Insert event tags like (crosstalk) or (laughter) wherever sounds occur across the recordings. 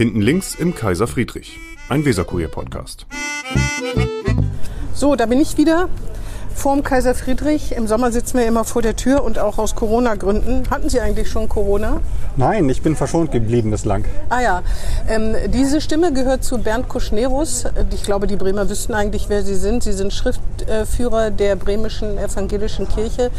Hinten links im Kaiser Friedrich, ein Weserkurier-Podcast. So, da bin ich wieder vorm Kaiser Friedrich. Im Sommer sitzen wir immer vor der Tür und auch aus Corona-Gründen. Hatten Sie eigentlich schon Corona? Nein, ich bin verschont geblieben bislang. Ah ja, ähm, diese Stimme gehört zu Bernd Kuschnerus. Ich glaube, die Bremer wüssten eigentlich, wer Sie sind. Sie sind Schriftführer der bremischen evangelischen Kirche.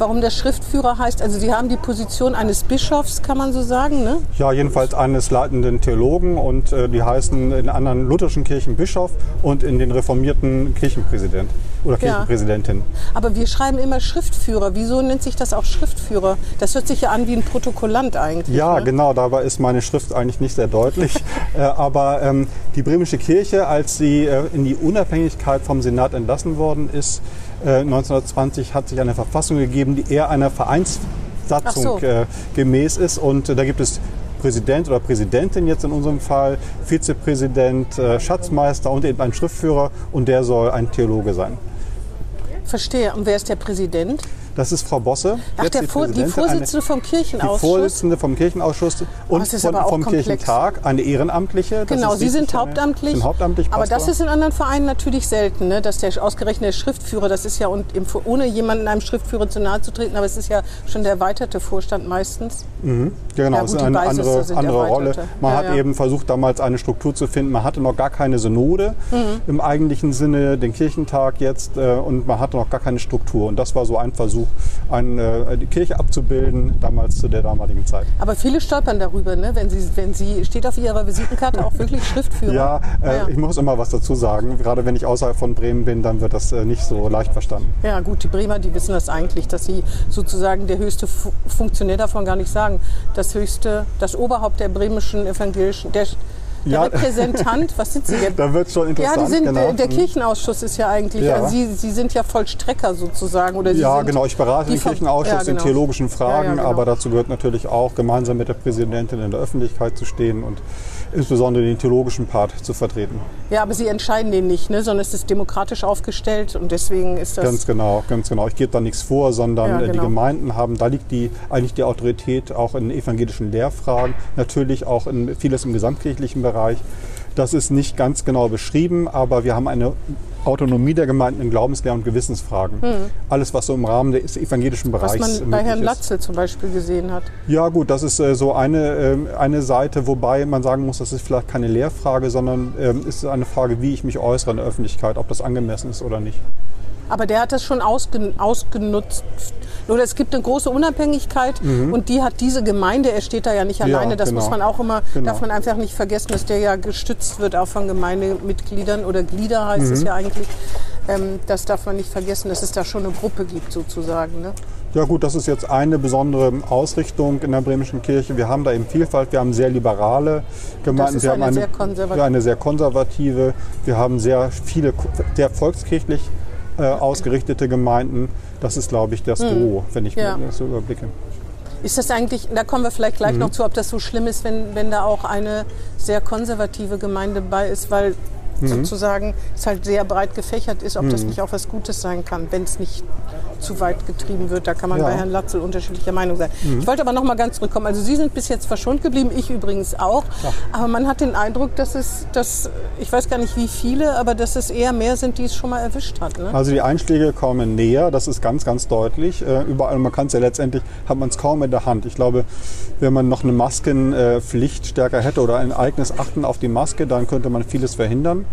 Warum der Schriftführer heißt, also Sie haben die Position eines Bischofs, kann man so sagen, ne? Ja, jedenfalls eines leitenden Theologen und äh, die heißen in anderen lutherschen Kirchen Bischof und in den reformierten Kirchenpräsident oder Kirchenpräsidentin. Ja. Aber wir schreiben immer Schriftführer. Wieso nennt sich das auch Schriftführer? Das hört sich ja an wie ein Protokollant eigentlich. Ja, ne? genau. Dabei ist meine Schrift eigentlich nicht sehr deutlich. (laughs) äh, aber ähm, die bremische Kirche, als sie äh, in die Unabhängigkeit vom Senat entlassen worden ist, 1920 äh, hat sich eine Verfassung gegeben, die eher einer Vereinssatzung so. Äh, gemäß ist. Und äh, da gibt es Präsident oder Präsidentin jetzt in unserem Fall, Vizepräsident, Schatzmeister und eben ein Schriftführer und der soll ein Theologe sein. Verstehe. Und wer ist der Präsident? Das ist Frau Bosse. Ach, der Vor die Vorsitzende vom Kirchenausschuss. Die Vorsitzende vom Kirchenausschuss und oh, von, vom komplex. Kirchentag, eine Ehrenamtliche. genau, Sie sind hauptamtlich. Sind hauptamtlich aber das ist in anderen Vereinen natürlich selten, ne? dass der ausgerechnete Schriftführer, das ist ja, und ohne jemandem einem Schriftführer zu nahe zu treten, aber es ist ja schon der erweiterte Vorstand meistens. Mhm. Genau, ja, gut, ist eine andere, andere Rolle. Man ja, hat ja. eben versucht, damals eine Struktur zu finden. Man hatte noch gar keine Synode mhm. im eigentlichen Sinne, den Kirchentag jetzt, äh, und man hatte noch gar keine Struktur. Und das war so ein Versuch, eine, äh, die Kirche abzubilden, damals zu der damaligen Zeit. Aber viele stolpern darüber, ne? wenn, sie, wenn sie, steht auf ihrer Visitenkarte auch wirklich Schriftführer? ja, äh, ah, ja, ich muss immer was dazu sagen. Gerade wenn ich außerhalb von Bremen bin, dann wird das äh, nicht so leicht verstanden. Ja gut, die Bremer, die wissen das eigentlich, dass sie sozusagen der höchste Fu Funktionär davon gar nicht sagen. Das höchste, das Oberhaupt der bremischen evangelischen, der der ja. Repräsentant, was sind Sie jetzt? Da wird schon interessant. Ja, sind, genau. der, Kirchenausschuss ist ja eigentlich, ja. Also Sie, Sie sind ja Vollstrecker sozusagen. Oder Sie ja, genau, ich berate den Kirchenausschuss ja, genau. in theologischen Fragen, genau. aber dazu gehört natürlich auch, gemeinsam mit der Präsidentin in der Öffentlichkeit zu stehen und insbesondere den theologischen Part zu vertreten. Ja, aber Sie entscheiden den nicht, ne? sondern es ist demokratisch aufgestellt und deswegen ist das... Ganz genau, ganz genau. Ich gebe da nichts vor, sondern genau. die Gemeinden haben, da liegt die, eigentlich die Autorität auch in evangelischen Lehrfragen, natürlich auch in vieles im gesamtkirchlichen Bereich Bereich. Das ist nicht ganz genau beschrieben, aber wir haben eine Autonomie der Gemeinden in Glaubenslehr- und Gewissensfragen. Hm. Alles, was so im Rahmen des evangelischen Bereichs Was man bei Herrn Latzel zum Beispiel gesehen hat. Ja gut, das ist äh, so eine, äh, eine Seite, wobei man sagen muss, das ist vielleicht keine Lehrfrage, sondern äh, ist eine Frage, wie ich mich äußere in der Öffentlichkeit, ob das angemessen ist oder nicht. Aber der hat das schon ausgen ausgenutzt. Oder es gibt eine große Unabhängigkeit mhm. und die hat diese Gemeinde, er steht da ja nicht alleine, ja, das genau. muss man auch immer, genau. darf man einfach nicht vergessen, dass der ja gestützt wird auch von Gemeindemitgliedern oder Glieder heißt mhm. es ja eigentlich. Ähm, das darf man nicht vergessen, dass es da schon eine Gruppe gibt sozusagen. Ne? Ja gut, das ist jetzt eine besondere Ausrichtung in der bremischen Kirche. Wir haben da eben Vielfalt, wir haben sehr liberale Gemeinden, wir haben eine, sehr konservative. eine sehr konservative, wir haben sehr viele, sehr volkskirchlich äh, ausgerichtete Gemeinden. Das ist, glaube ich, das hm. wenn ich ja. mir das so überblicke. Ist das eigentlich, da kommen wir vielleicht gleich mhm. noch zu, ob das so schlimm ist, wenn, wenn da auch eine sehr konservative Gemeinde bei ist, weil mhm. sozusagen es halt sehr breit gefächert ist, ob mhm. das nicht auch was Gutes sein kann, wenn es nicht zu weit getrieben wird. Da kann man ja. bei Herrn Latzel unterschiedlicher Meinung sein. Mhm. Ich wollte aber noch mal ganz zurückkommen. Also Sie sind bis jetzt verschont geblieben, ich übrigens auch. Ja. Aber man hat den Eindruck, dass es, dass, ich weiß gar nicht wie viele, aber dass es eher mehr sind, die es schon mal erwischt hat. Ne? Also die Einschläge kommen näher, das ist ganz, ganz deutlich. Äh, überall, man kann es ja letztendlich, hat man es kaum in der Hand. Ich glaube, wenn man noch eine Maskenpflicht stärker hätte oder ein eigenes Achten auf die Maske, dann könnte man vieles verhindern.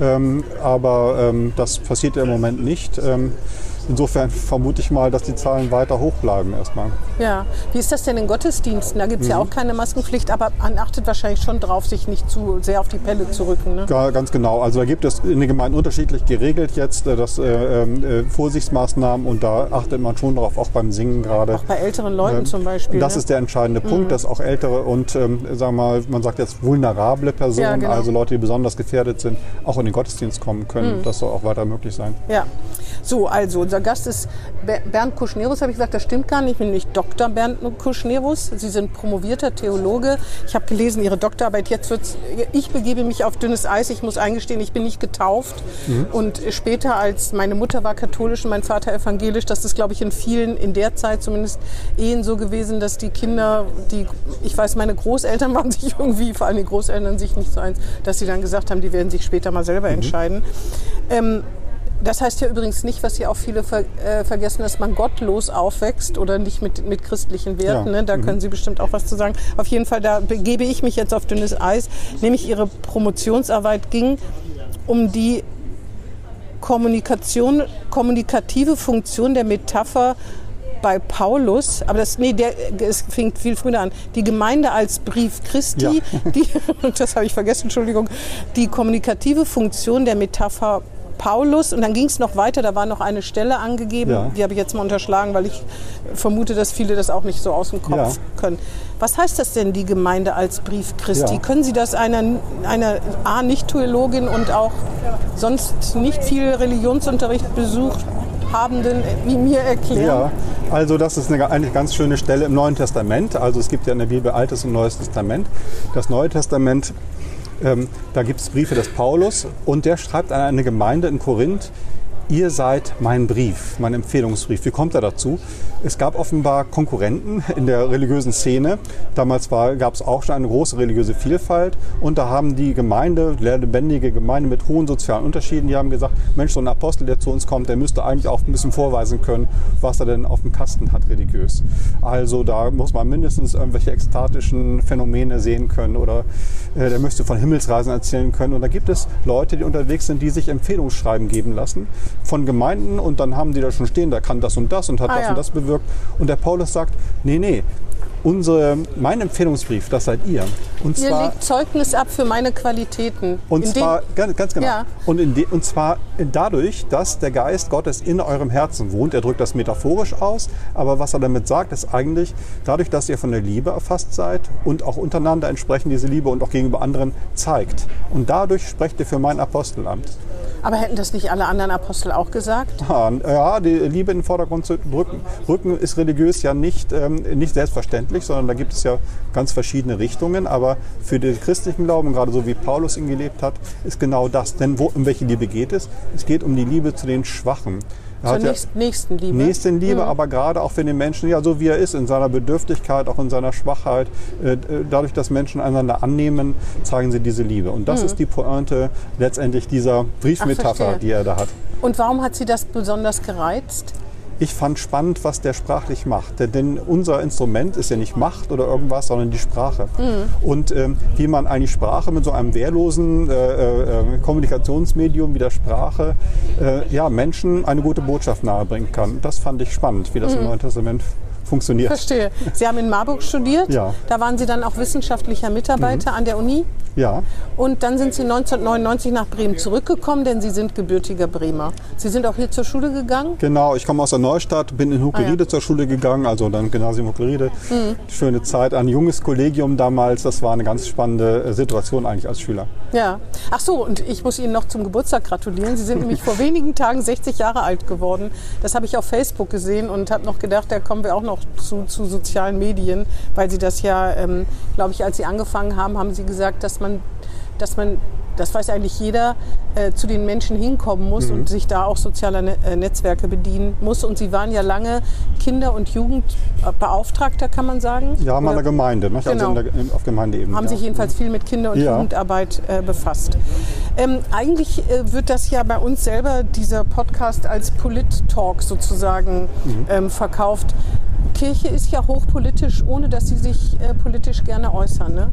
Ähm, aber ähm, das passiert ja im Moment nicht. Ähm, Insofern vermute ich mal, dass die Zahlen weiter hoch bleiben erstmal. Ja, wie ist das denn in Gottesdiensten? Da gibt es mhm. ja auch keine Maskenpflicht, aber man achtet wahrscheinlich schon drauf, sich nicht zu sehr auf die Pelle zu rücken. Ne? Ja, ganz genau. Also da gibt es in den Gemeinden unterschiedlich geregelt jetzt äh, das, äh, äh, Vorsichtsmaßnahmen und da achtet man schon darauf, auch beim Singen gerade. Auch bei älteren Leuten ähm, zum Beispiel. Das ne? ist der entscheidende Punkt, mhm. dass auch ältere und ähm, sagen wir mal, man sagt jetzt vulnerable Personen, ja, genau. also Leute, die besonders gefährdet sind, auch in den Gottesdienst kommen können. Mhm. Das soll auch weiter möglich sein. Ja. So, also unser Gast ist Bernd Kuschnerus, habe ich gesagt, das stimmt gar nicht. Ich bin nicht Dr. Bernd Kuschnerus. Sie sind promovierter Theologe. Ich habe gelesen, Ihre Doktorarbeit. Jetzt wird's, ich begebe mich auf dünnes Eis. Ich muss eingestehen, ich bin nicht getauft. Mhm. Und später, als meine Mutter war katholisch und mein Vater evangelisch, das ist, glaube ich, in vielen, in der Zeit zumindest, Ehen so gewesen, dass die Kinder, die, ich weiß, meine Großeltern (laughs) waren sich irgendwie, vor allem die Großeltern sich nicht so eins, dass sie dann gesagt haben, die werden sich später mal selber mhm. entscheiden. Ähm, das heißt ja übrigens nicht, was hier auch viele ver äh, vergessen, dass man gottlos aufwächst oder nicht mit, mit christlichen Werten. Ja. Ne? Da mhm. können Sie bestimmt auch was zu sagen. Auf jeden Fall, da begebe ich mich jetzt auf dünnes Eis. Nämlich Ihre Promotionsarbeit ging um die Kommunikation, kommunikative Funktion der Metapher bei Paulus, aber das, nee, der, es fing viel früher an. Die Gemeinde als Brief Christi, ja. die, (laughs) das habe ich vergessen, Entschuldigung, die kommunikative Funktion der Metapher Paulus und dann ging es noch weiter, da war noch eine Stelle angegeben, ja. die habe ich jetzt mal unterschlagen, weil ich vermute, dass viele das auch nicht so aus dem Kopf ja. können. Was heißt das denn, die Gemeinde als Brief Christi? Ja. Können Sie das einer, einer A, Nicht-Theologin und auch sonst nicht viel Religionsunterricht besucht Habenden wie mir erklären? Ja, also das ist eine, eine ganz schöne Stelle im Neuen Testament. Also es gibt ja in der Bibel Altes und Neues Testament. Das Neue Testament ähm, da gibt es Briefe des Paulus und der schreibt an eine Gemeinde in Korinth, ihr seid mein Brief, mein Empfehlungsbrief. Wie kommt er dazu? Es gab offenbar Konkurrenten in der religiösen Szene. Damals gab es auch schon eine große religiöse Vielfalt und da haben die Gemeinde, lebendige Gemeinde mit hohen sozialen Unterschieden, die haben gesagt, Mensch, so ein Apostel, der zu uns kommt, der müsste eigentlich auch ein bisschen vorweisen können, was er denn auf dem Kasten hat religiös. Also da muss man mindestens irgendwelche ekstatischen Phänomene sehen können oder äh, der müsste von Himmelsreisen erzählen können. Und da gibt es Leute, die unterwegs sind, die sich Empfehlungsschreiben geben lassen von Gemeinden und dann haben die da schon stehen, der kann das und das und hat ah, das ja. und das bewirkt. Und der Paulus sagt, nee, nee, unsere, mein Empfehlungsbrief, das seid ihr. Und ihr zwar, legt Zeugnis ab für meine Qualitäten. Und in zwar, ganz, ganz genau. Ja. Und, de, und zwar dadurch, dass der Geist Gottes in eurem Herzen wohnt. Er drückt das metaphorisch aus, aber was er damit sagt, ist eigentlich, dadurch, dass ihr von der Liebe erfasst seid und auch untereinander entsprechend diese Liebe und auch gegenüber anderen zeigt. Und dadurch sprecht ihr für mein Apostelamt. Aber hätten das nicht alle anderen Apostel auch gesagt? Ja, die Liebe in den Vordergrund zu rücken. Rücken ist religiös ja nicht, ähm, nicht selbstverständlich, sondern da gibt es ja ganz verschiedene Richtungen. Aber für den christlichen Glauben, gerade so wie Paulus ihn gelebt hat, ist genau das. Denn wo, um welche Liebe geht es? Es geht um die Liebe zu den Schwachen. Er Zur nächsten, ja Nächstenliebe. Nächstenliebe, mhm. aber gerade auch für den Menschen, ja, so wie er ist, in seiner Bedürftigkeit, auch in seiner Schwachheit. Äh, dadurch, dass Menschen einander annehmen, zeigen sie diese Liebe. Und das mhm. ist die Pointe letztendlich dieser Briefmetapher, Ach, die er da hat. Und warum hat Sie das besonders gereizt? Ich fand spannend, was der sprachlich macht. Denn unser Instrument ist ja nicht Macht oder irgendwas, sondern die Sprache. Mhm. Und ähm, wie man eigentlich Sprache mit so einem wehrlosen äh, äh, Kommunikationsmedium wie der Sprache äh, ja, Menschen eine gute Botschaft nahebringen kann. Das fand ich spannend, wie das mhm. im Neuen Testament funktioniert. Verstehe. Sie haben in Marburg studiert. Ja. Da waren Sie dann auch wissenschaftlicher Mitarbeiter mhm. an der Uni. Ja. Und dann sind Sie 1999 nach Bremen zurückgekommen, denn Sie sind gebürtiger Bremer. Sie sind auch hier zur Schule gegangen? Genau, ich komme aus der Neustadt, bin in Huckeride ah, ja. zur Schule gegangen, also dann Gymnasium Huckeride. Mhm. Schöne Zeit, ein junges Kollegium damals. Das war eine ganz spannende äh, Situation eigentlich als Schüler. Ja. Ach so, und ich muss Ihnen noch zum Geburtstag gratulieren. Sie sind nämlich vor wenigen Tagen 60 Jahre alt geworden. Das habe ich auf Facebook gesehen und habe noch gedacht, da kommen wir auch noch zu, zu sozialen Medien, weil Sie das ja, ähm, glaube ich, als Sie angefangen haben, haben Sie gesagt, dass man, dass man das weiß eigentlich jeder, äh, zu den Menschen hinkommen muss mhm. und sich da auch sozialer ne äh, Netzwerke bedienen muss. Und Sie waren ja lange Kinder- und Jugendbeauftragter, kann man sagen? Ja, meiner Gemeinde, ne? genau. also der, auf Gemeindeebene. Haben ja. sich jedenfalls viel mit Kinder- und ja. Jugendarbeit äh, befasst. Ähm, eigentlich äh, wird das ja bei uns selber, dieser Podcast, als Polit-Talk sozusagen mhm. ähm, verkauft. Kirche ist ja hochpolitisch, ohne dass sie sich äh, politisch gerne äußern. Ne?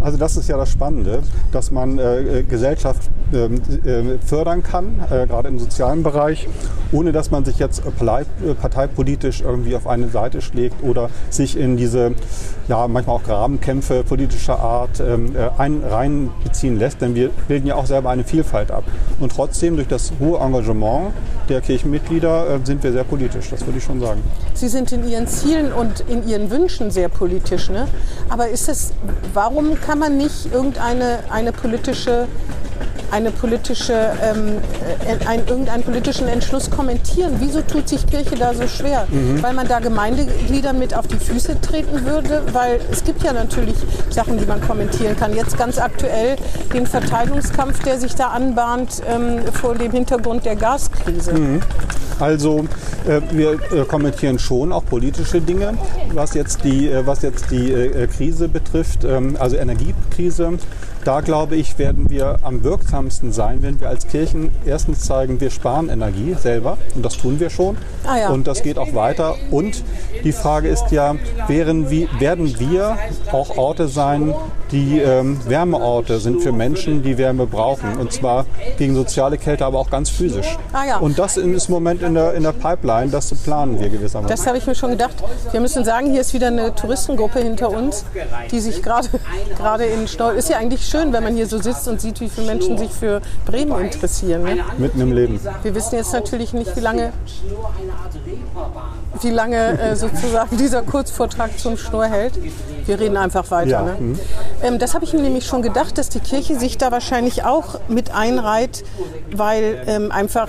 Also das ist ja das Spannende, dass man äh, äh Gesellschaft ähm, äh, fördern kann, äh, gerade im sozialen Bereich, ohne dass man sich jetzt äh, parteipolitisch irgendwie auf eine Seite schlägt oder sich in diese, ja, manchmal auch Grabenkämpfe politischer Art ähm, äh, ein, reinbeziehen lässt. Denn wir bilden ja auch selber eine Vielfalt ab. Und trotzdem durch das hohe Engagement der Kirchenmitglieder sind wir sehr politisch, das würde ich schon sagen. Sie sind in Ihren Zielen und in Ihren Wünschen sehr politisch, ne? Aber ist es, warum kann man nicht irgendeine eine politische eine politische, ähm, äh, ein, irgendeinen politischen Entschluss kommentieren. Wieso tut sich Kirche da so schwer? Mhm. Weil man da Gemeindegliedern mit auf die Füße treten würde, weil es gibt ja natürlich Sachen, die man kommentieren kann. Jetzt ganz aktuell den Verteilungskampf, der sich da anbahnt ähm, vor dem Hintergrund der Gaskrise. Also äh, wir äh, kommentieren schon auch politische Dinge, was jetzt die, äh, was jetzt die äh, Krise betrifft, ähm, also Energiekrise. Da glaube ich, werden wir am wirksamsten sein, wenn wir als Kirchen erstens zeigen, wir sparen Energie selber und das tun wir schon. Ah ja. Und das geht auch weiter. Und die Frage ist ja, wären, wie, werden wir auch Orte sein, die ähm, Wärmeorte sind für Menschen, die Wärme brauchen. Und zwar gegen soziale Kälte, aber auch ganz physisch. Ah ja. Und das ist im Moment in der, in der Pipeline, das planen wir gewissermaßen. Das habe ich mir schon gedacht. Wir müssen sagen, hier ist wieder eine Touristengruppe hinter uns, die sich gerade (laughs) gerade in Stau. Ist ja eigentlich schön, wenn man hier so sitzt und sieht, wie viele Menschen sich für Bremen interessieren. Ne? Mitten im Leben. Wir wissen jetzt natürlich nicht, wie lange, wie lange äh, sozusagen (laughs) dieser Kurzvortrag zum Schnur hält. Wir reden einfach weiter. Ja, Ne? mhm. Ähm, das habe ich mir nämlich schon gedacht, dass die Kirche sich da wahrscheinlich auch mit einreiht, weil ähm, einfach,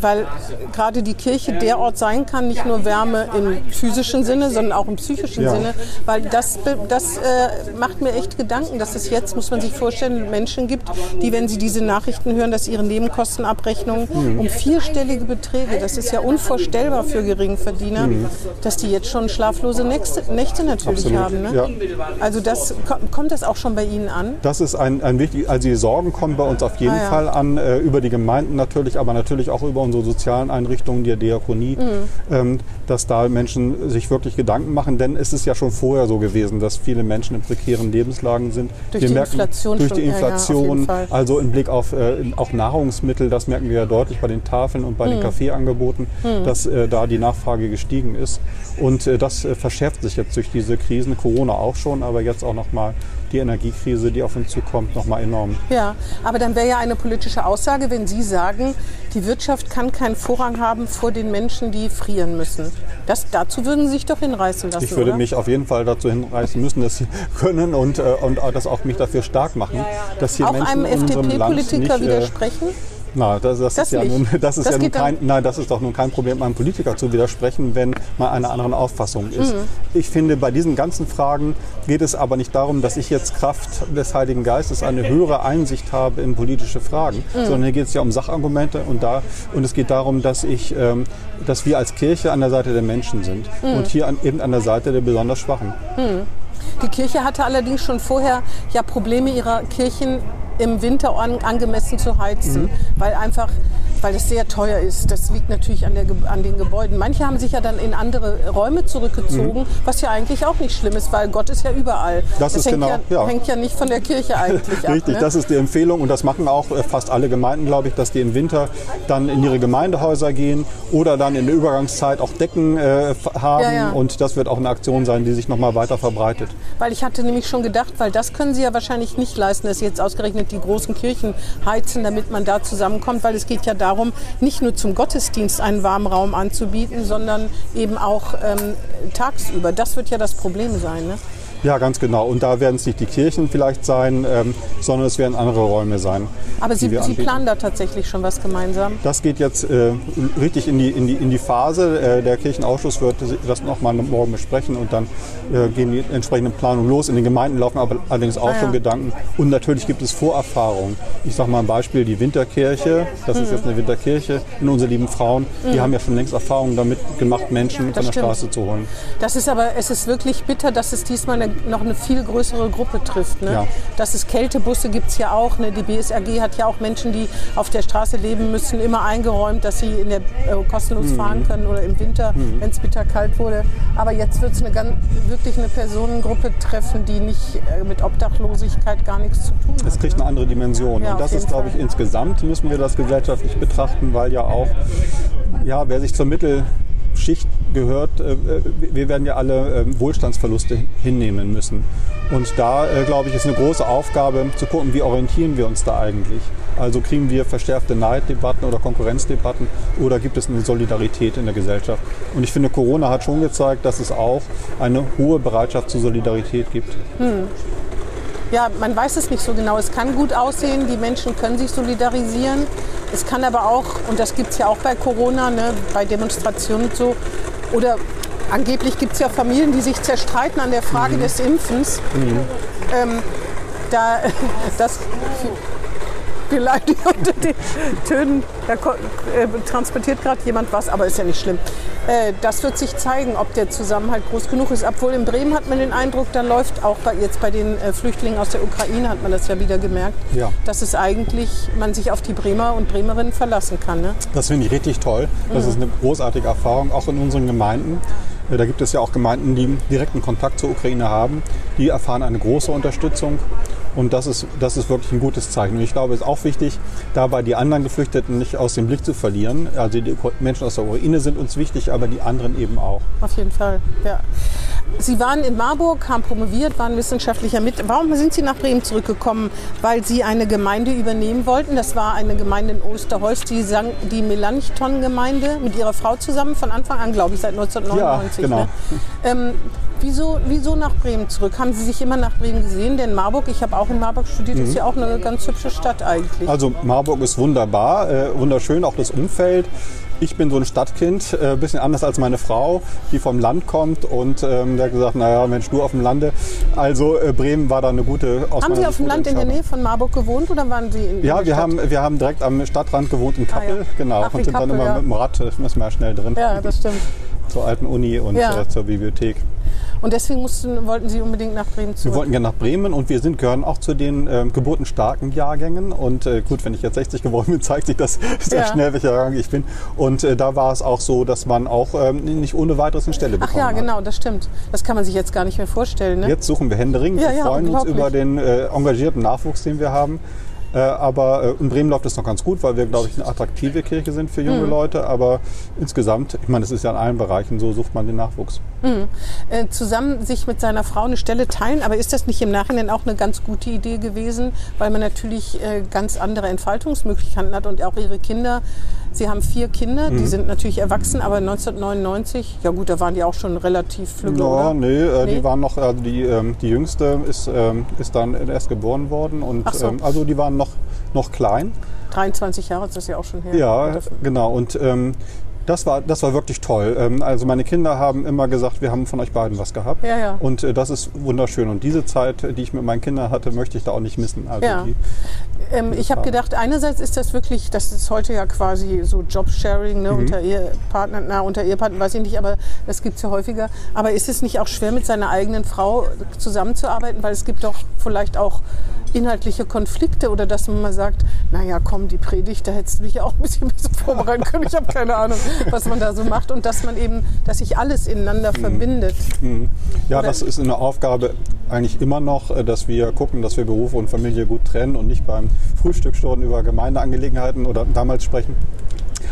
weil gerade die Kirche der Ort sein kann, nicht nur Wärme im physischen Sinne, sondern auch im psychischen Ja. Sinne, weil das, das äh, macht mir echt Gedanken, dass es jetzt, muss man sich vorstellen, Menschen gibt, die, wenn sie diese Nachrichten hören, dass ihre Nebenkostenabrechnungen Mhm. um vierstellige Beträge, das ist ja unvorstellbar für Geringverdiener, dass die jetzt schon schlaflose Nächte, Nächte natürlich Mhm. Absolut, haben. Ne? ja. Also das, ko- kommt das auch schon bei Ihnen an? Das ist ein, ein wichtig, also die Sorgen kommen bei uns auf jeden Ah, ja. Fall an, äh, über die Gemeinden natürlich, aber natürlich auch über unsere sozialen Einrichtungen, die Diakonie, Mhm. ähm, dass da Menschen sich wirklich Gedanken machen, denn es ist ja schon vorher so gewesen, dass viele Menschen in prekären Lebenslagen sind. Durch die Inflation durch die ja, ja, Inflation, Fall. also im Blick auf äh, auch Nahrungsmittel, das merken wir ja deutlich bei den Tafeln und bei Mhm. den Kaffeeangeboten, dass äh, da die Nachfrage gestiegen ist. Und äh, das äh, verschärft sich jetzt durch diese Krisen, Corona auch schon, aber jetzt auch nochmal die Energiekrise, die auf uns zukommt, nochmal enorm. Ja, aber dann wäre ja eine politische Aussage, wenn Sie sagen, die Wirtschaft kann keinen Vorrang haben vor den Menschen, die frieren müssen. Das, dazu würden Sie sich doch hinreißen lassen, Ich würde oder? mich auf jeden Fall dazu hinreißen müssen, dass sie (laughs) können und, äh, und auch das auch mich dafür stark machen, dass hier auch Menschen einem unserem Land FDP-Politiker nicht, äh, widersprechen? Na, das, das, Das ist ja nicht. nun, das ist Das ja nun kein, nein, das ist doch nun kein Problem, einem Politiker zu widersprechen, wenn man einer anderen Auffassung ist. Mhm. Ich finde, bei diesen ganzen Fragen geht es aber nicht darum, dass ich jetzt Kraft des Heiligen Geistes eine höhere Einsicht habe in politische Fragen, Mhm. sondern hier geht es ja um Sachargumente und da und es geht darum, dass ich, ähm, dass wir als Kirche an der Seite der Menschen sind Mhm. und hier an, eben an der Seite der besonders Schwachen. Die Kirche hatte allerdings schon vorher ja Probleme, ihrer Kirchen im Winter an, angemessen zu heizen, Mhm. weil einfach weil es sehr teuer ist. Das liegt natürlich an, der, an den Gebäuden. Manche haben sich ja dann in andere Räume zurückgezogen, was ja eigentlich auch nicht schlimm ist, weil Gott ist ja überall. Mhm. Das ist hängt, genau, ja, ja. hängt ja nicht von der Kirche eigentlich ab. Richtig, ne? das ist die Empfehlung und das machen auch äh, fast alle Gemeinden, glaube ich, dass die im Winter dann in ihre Gemeindehäuser gehen oder dann in der Übergangszeit auch Decken äh, haben Ja, und das wird auch eine Aktion sein, die sich nochmal weiter verbreitet. Weil ich hatte nämlich schon gedacht, weil das können Sie ja wahrscheinlich nicht leisten, dass Sie jetzt ausgerechnet die großen Kirchen heizen, damit man da zusammenkommt, weil es geht ja darum, nicht nur zum Gottesdienst einen warmen Raum anzubieten, sondern eben auch ähm, tagsüber. Das wird ja das Problem sein. Ne? Ja, ganz genau. Und da werden es nicht die Kirchen vielleicht sein, ähm, sondern es werden andere Räume sein. Aber Sie, Sie planen da tatsächlich schon was gemeinsam. Das geht jetzt äh, richtig in die, in die, in die Phase. Äh, der Kirchenausschuss wird das nochmal morgen besprechen und dann äh, gehen die entsprechenden Planungen los. In den Gemeinden laufen aber allerdings auch Ah, ja. schon Gedanken. Und natürlich gibt es Vorerfahrungen. Ich sage mal ein Beispiel, die Winterkirche, das Mhm. ist jetzt eine Winterkirche, in unsere lieben Frauen, die haben ja schon längst Erfahrungen damit gemacht, Menschen von der stimmt. Straße zu holen. Das ist aber, es ist wirklich bitter, dass es diesmal eine, noch eine viel größere Gruppe trifft. Ne? Ja. Dass es Kältebusse gibt es ja auch. Ne? Die BSRG hat ja auch Menschen, die auf der Straße leben müssen, immer eingeräumt, dass sie in der, äh, kostenlos fahren können oder im Winter, wenn es bitter kalt wurde. Aber jetzt wird es eine ganz, wirklich eine Personengruppe treffen, die nicht äh, mit Obdachlosigkeit gar nichts zu tun hat. Es kriegt ne? eine andere Dimension. Ja, und das ist, glaube ich, Fall. insgesamt müssen wir das gesellschaftlich betrachten, weil ja auch, ja, wer sich zur Mittelschicht gehört, äh, wir werden ja alle äh, Wohlstandsverluste hinnehmen müssen. Und da, äh, glaube ich, ist eine große Aufgabe zu gucken, wie orientieren wir uns da eigentlich. Also kriegen wir verschärfte Neiddebatten oder Konkurrenzdebatten oder gibt es eine Solidarität in der Gesellschaft? Und ich finde, Corona hat schon gezeigt, dass es auch eine hohe Bereitschaft zur Solidarität gibt. Ja, man weiß es nicht so genau. Es kann gut aussehen, die Menschen können sich solidarisieren. Es kann aber auch, und das gibt es ja auch bei Corona, ne, bei Demonstrationen und so, oder angeblich gibt es ja Familien, die sich zerstreiten an der Frage mhm. des Impfens. Mhm. Ähm, da, (laughs) das vielleicht unter den Tönen, da äh, transportiert gerade jemand was, aber ist ja nicht schlimm. Äh, das wird sich zeigen, ob der Zusammenhalt groß genug ist. Obwohl in Bremen hat man den Eindruck, da läuft auch bei, jetzt bei den äh, Flüchtlingen aus der Ukraine, hat man das ja wieder gemerkt, ja. dass es eigentlich, man sich auf die Bremer und Bremerinnen verlassen kann. Ne? Das finde ich richtig toll. Das mhm. ist eine großartige Erfahrung, auch in unseren Gemeinden. Da gibt es ja auch Gemeinden, die direkten Kontakt zur Ukraine haben. Die erfahren eine große Unterstützung. Und das ist, das ist wirklich ein gutes Zeichen. Und ich glaube, es ist auch wichtig, dabei die anderen Geflüchteten nicht aus dem Blick zu verlieren. Also die Menschen aus der Ukraine sind uns wichtig, aber die anderen eben auch. Auf jeden Fall, ja. Sie waren in Marburg, haben promoviert, waren wissenschaftlicher mit. Warum sind Sie nach Bremen zurückgekommen? Weil Sie eine Gemeinde übernehmen wollten. Das war eine Gemeinde in Osterholz, die, die Melanchthon-Gemeinde mit Ihrer Frau zusammen von Anfang an, glaube ich, seit 1999. Ja, genau. Ne? Ähm, wieso, wieso nach Bremen zurück? Haben Sie sich immer nach Bremen gesehen? Denn Marburg, ich habe auch in Marburg studiert, mhm. ist ja auch eine ganz hübsche Stadt eigentlich. Also Marburg ist wunderbar, äh, wunderschön, auch das Umfeld. Ich bin so ein Stadtkind, ein äh, bisschen anders als meine Frau, die vom Land kommt und ähm, der hat gesagt, naja, Mensch, du auf dem Lande. Also äh, Bremen war da eine gute Haben Sie auf dem Land in der Nähe von Marburg gewohnt oder waren Sie in Ja, wir haben, wir haben direkt am Stadtrand gewohnt in Kappel, ah, ja. genau. Ach, und sind Kappel, dann immer ja. mit dem Rad, das müssen wir ja schnell drin. Ja, das stimmt. Zur alten Uni und ja. äh, zur Bibliothek. Und deswegen mussten, wollten Sie unbedingt nach Bremen zurück? Wir wollten gerne nach Bremen und wir sind, gehören auch zu den äh, geburtenstarken Jahrgängen. Und äh, gut, wenn ich jetzt 60 geworden bin, (laughs) zeigt sich das sehr ja. schnell, welcher Jahrgang ich bin. Und äh, da war es auch so, dass man auch ähm, nicht ohne weiteres eine Stelle bekommen Ach ja, genau, das stimmt. Das kann man sich jetzt gar nicht mehr vorstellen. Ne? Jetzt suchen wir Händering. Ja, wir ja, freuen uns über den äh, engagierten Nachwuchs, den wir haben. Äh, aber äh, in Bremen läuft es noch ganz gut, weil wir, glaube ich, eine attraktive Kirche sind für junge mhm. Leute. Aber insgesamt, ich meine, es ist ja in allen Bereichen so, sucht man den Nachwuchs. Mhm. Äh, zusammen sich mit seiner Frau eine Stelle teilen, aber ist das nicht im Nachhinein auch eine ganz gute Idee gewesen, weil man natürlich äh, ganz andere Entfaltungsmöglichkeiten hat und auch ihre Kinder Sie haben vier Kinder, die mhm. sind natürlich erwachsen, aber 1999, ja gut, da waren die auch schon relativ flügge, ja? Nee, äh, nee, die waren noch, also die, ähm, die jüngste ist, ähm, ist dann erst geboren worden und so. ähm, also die waren noch, noch klein. 23 Jahre ist das ja auch schon her. Ja, genau. Und ähm, das war, das war wirklich toll. Ähm, also meine Kinder haben immer gesagt, wir haben von euch beiden was gehabt. Ja, ja. Und äh, das ist wunderschön. Und diese Zeit, die ich mit meinen Kindern hatte, möchte ich da auch nicht missen. Also ja. Die, ähm, ich habe gedacht, einerseits ist das wirklich, das ist heute ja quasi so Jobsharing ne, mhm. unter Ehepartnern, na unter Ehepartnern weiß ich nicht, aber das gibt es ja häufiger. Aber ist es nicht auch schwer, mit seiner eigenen Frau zusammenzuarbeiten? Weil es gibt doch vielleicht auch inhaltliche Konflikte oder dass man mal sagt, naja, komm, die Predigt, da hättest du dich auch ein bisschen besser vorbereiten können. Ich habe keine Ahnung, (laughs) (laughs) was man da so macht und dass man eben, dass sich alles ineinander mhm. verbindet. Mhm. Ja, das ist eine Aufgabe eigentlich immer noch, äh, dass wir gucken, dass wir Beruf und Familie gut trennen und nicht beim Frühstück schon über Gemeindeangelegenheiten oder damals sprechen.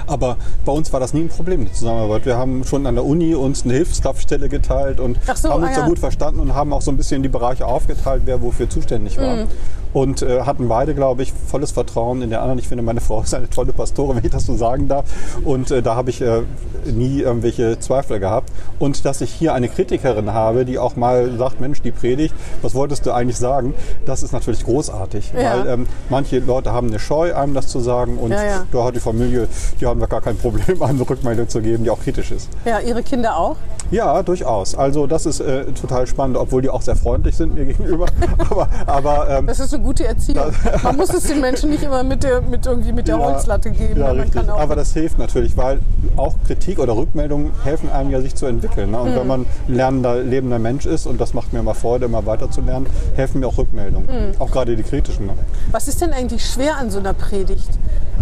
Aber bei uns war das nie ein Problem, die Zusammenarbeit. Wir haben schon an der Uni uns eine Hilfskraftstelle geteilt und so, haben uns ah, ja. da gut verstanden und haben auch so ein bisschen die Bereiche aufgeteilt, wer wofür zuständig war. Mhm und äh, hatten beide, glaube ich, volles Vertrauen in der anderen. Ich finde, meine Frau ist eine tolle Pastorin, wenn ich das so sagen darf. Und äh, da habe ich äh, nie irgendwelche Zweifel gehabt. Und dass ich hier eine Kritikerin habe, die auch mal sagt, Mensch, die Predigt, was wolltest du eigentlich sagen? Das ist natürlich großartig. Ja. Weil ähm, manche Leute haben eine Scheu, einem das zu sagen. Und ja, ja. da hat die Familie, die haben da gar kein Problem, (laughs) eine Rückmeldung zu geben, die auch kritisch ist. Ja, Ihre Kinder auch? Ja, durchaus. Also das ist äh, total spannend, obwohl die auch sehr freundlich sind mir (laughs) gegenüber. aber, aber ähm, das ist eine gute Erziehung. (laughs) Man muss es den Menschen nicht immer mit der, mit irgendwie mit der ja, Holzlatte geben. Ja, richtig. Aber das hilft natürlich, weil auch Kritik oder Rückmeldungen helfen einem ja, sich zu entwickeln. Ne? Und mhm. wenn man ein lernender, lebender Mensch ist, und das macht mir immer Freude, immer weiter zu lernen, helfen mir auch Rückmeldungen. Mhm. Auch gerade die kritischen. Ne? Was ist denn eigentlich schwer an so einer Predigt?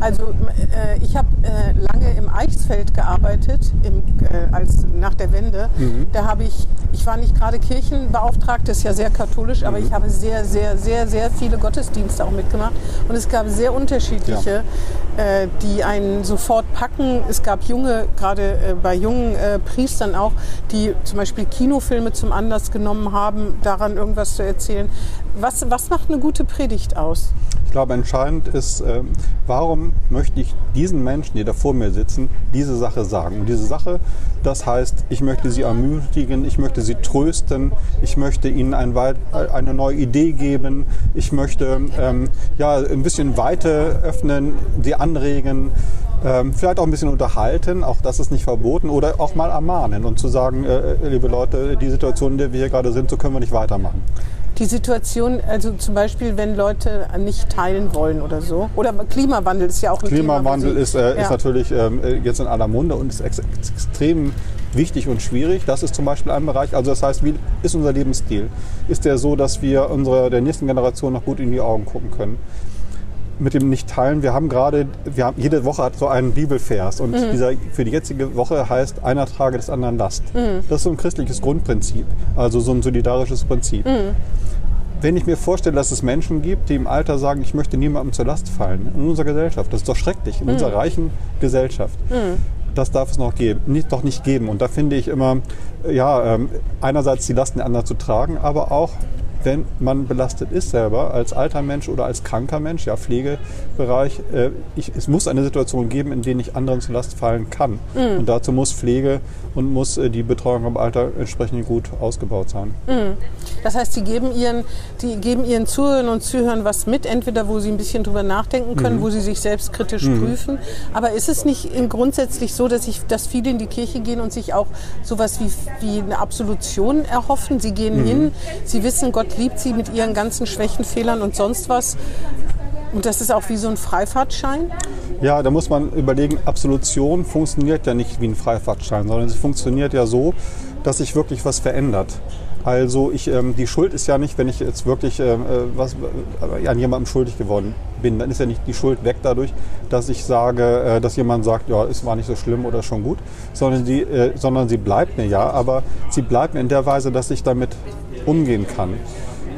Also äh, ich habe äh, lange im Eichsfeld gearbeitet, im, äh, als nach der Wende. Mhm. Da habe ich, ich war nicht gerade Kirchenbeauftragte, ist ja sehr katholisch, mhm. aber ich habe sehr, sehr, sehr, sehr viele Gottesdienste auch mitgemacht. Und es gab sehr unterschiedliche, ja. Äh, die einen sofort packen. Es gab junge, gerade äh, bei jungen äh, Priestern auch, die zum Beispiel Kinofilme zum Anlass genommen haben, daran irgendwas zu erzählen. Was, was macht eine gute Predigt aus? Glaube, entscheidend ist, äh, warum möchte ich diesen Menschen, die da vor mir sitzen, diese Sache sagen. Und diese Sache, das heißt, ich möchte sie ermutigen, ich möchte sie trösten, ich möchte ihnen ein, eine neue Idee geben, ich möchte ähm, ja, ein bisschen Weite öffnen, sie anregen, ähm, vielleicht auch ein bisschen unterhalten, auch das ist nicht verboten, oder auch mal ermahnen und zu sagen, äh, liebe Leute, die Situation, in der wir hier gerade sind, so können wir nicht weitermachen. Die Situation, also zum Beispiel, wenn Leute nicht teilen wollen oder so. Oder Klimawandel ist ja auch ein Klimawandel Thema. ist, äh, ja. ist natürlich ähm, jetzt in aller Munde und ist ex extrem wichtig und schwierig. Das ist zum Beispiel ein Bereich. Also das heißt, wie ist unser Lebensstil? Ist der so, dass wir unserer der nächsten Generation noch gut in die Augen gucken können? mit dem Nicht-Teilen. Wir haben gerade, wir haben, jede Woche hat so einen Bibelvers und mhm. dieser für die jetzige Woche heißt, einer trage des anderen Last. Mhm. Das ist so ein christliches Grundprinzip, also so ein solidarisches Prinzip. Mhm. Wenn ich mir vorstelle, dass es Menschen gibt, die im Alter sagen, ich möchte niemandem zur Last fallen, in unserer Gesellschaft, das ist doch schrecklich, in unserer mhm. reichen Gesellschaft. Mhm. Das darf es noch geben, nicht, doch nicht geben. Und da finde ich immer, ja, ähm, einerseits die Lasten der anderen zu tragen, aber auch wenn man belastet ist selber, als alter Mensch oder als kranker Mensch, ja, Pflegebereich, äh, ich, es muss eine Situation geben, in der ich anderen zur Last fallen kann. Mhm. Und dazu muss Pflege und muss äh, die Betreuung im Alter entsprechend gut ausgebaut sein. Mhm. Das heißt, Sie geben Ihren, die geben Ihren Zuhörern und Zuhörern was mit, entweder wo Sie ein bisschen drüber nachdenken können, mhm. wo Sie sich selbst kritisch mhm. prüfen. Aber ist es nicht grundsätzlich so, dass, ich, dass viele in die Kirche gehen und sich auch sowas wie, wie eine Absolution erhoffen? Sie gehen mhm. hin, Sie wissen, Gott liebt sie mit ihren ganzen Schwächen, Fehlern und sonst was. Und das ist auch wie so ein Freifahrtschein? Ja, da muss man überlegen, Absolution funktioniert ja nicht wie ein Freifahrtschein, sondern sie funktioniert ja so, dass sich wirklich was verändert. Also ich, ähm, die Schuld ist ja nicht, wenn ich jetzt wirklich ähm, äh, was, äh, an jemandem schuldig geworden bin, dann ist ja nicht die Schuld weg dadurch, dass ich sage, äh, dass jemand sagt, ja, es war nicht so schlimm oder schon gut, sondern, die, äh, sondern sie bleibt mir ja, aber sie bleibt mir in der Weise, dass ich damit umgehen kann.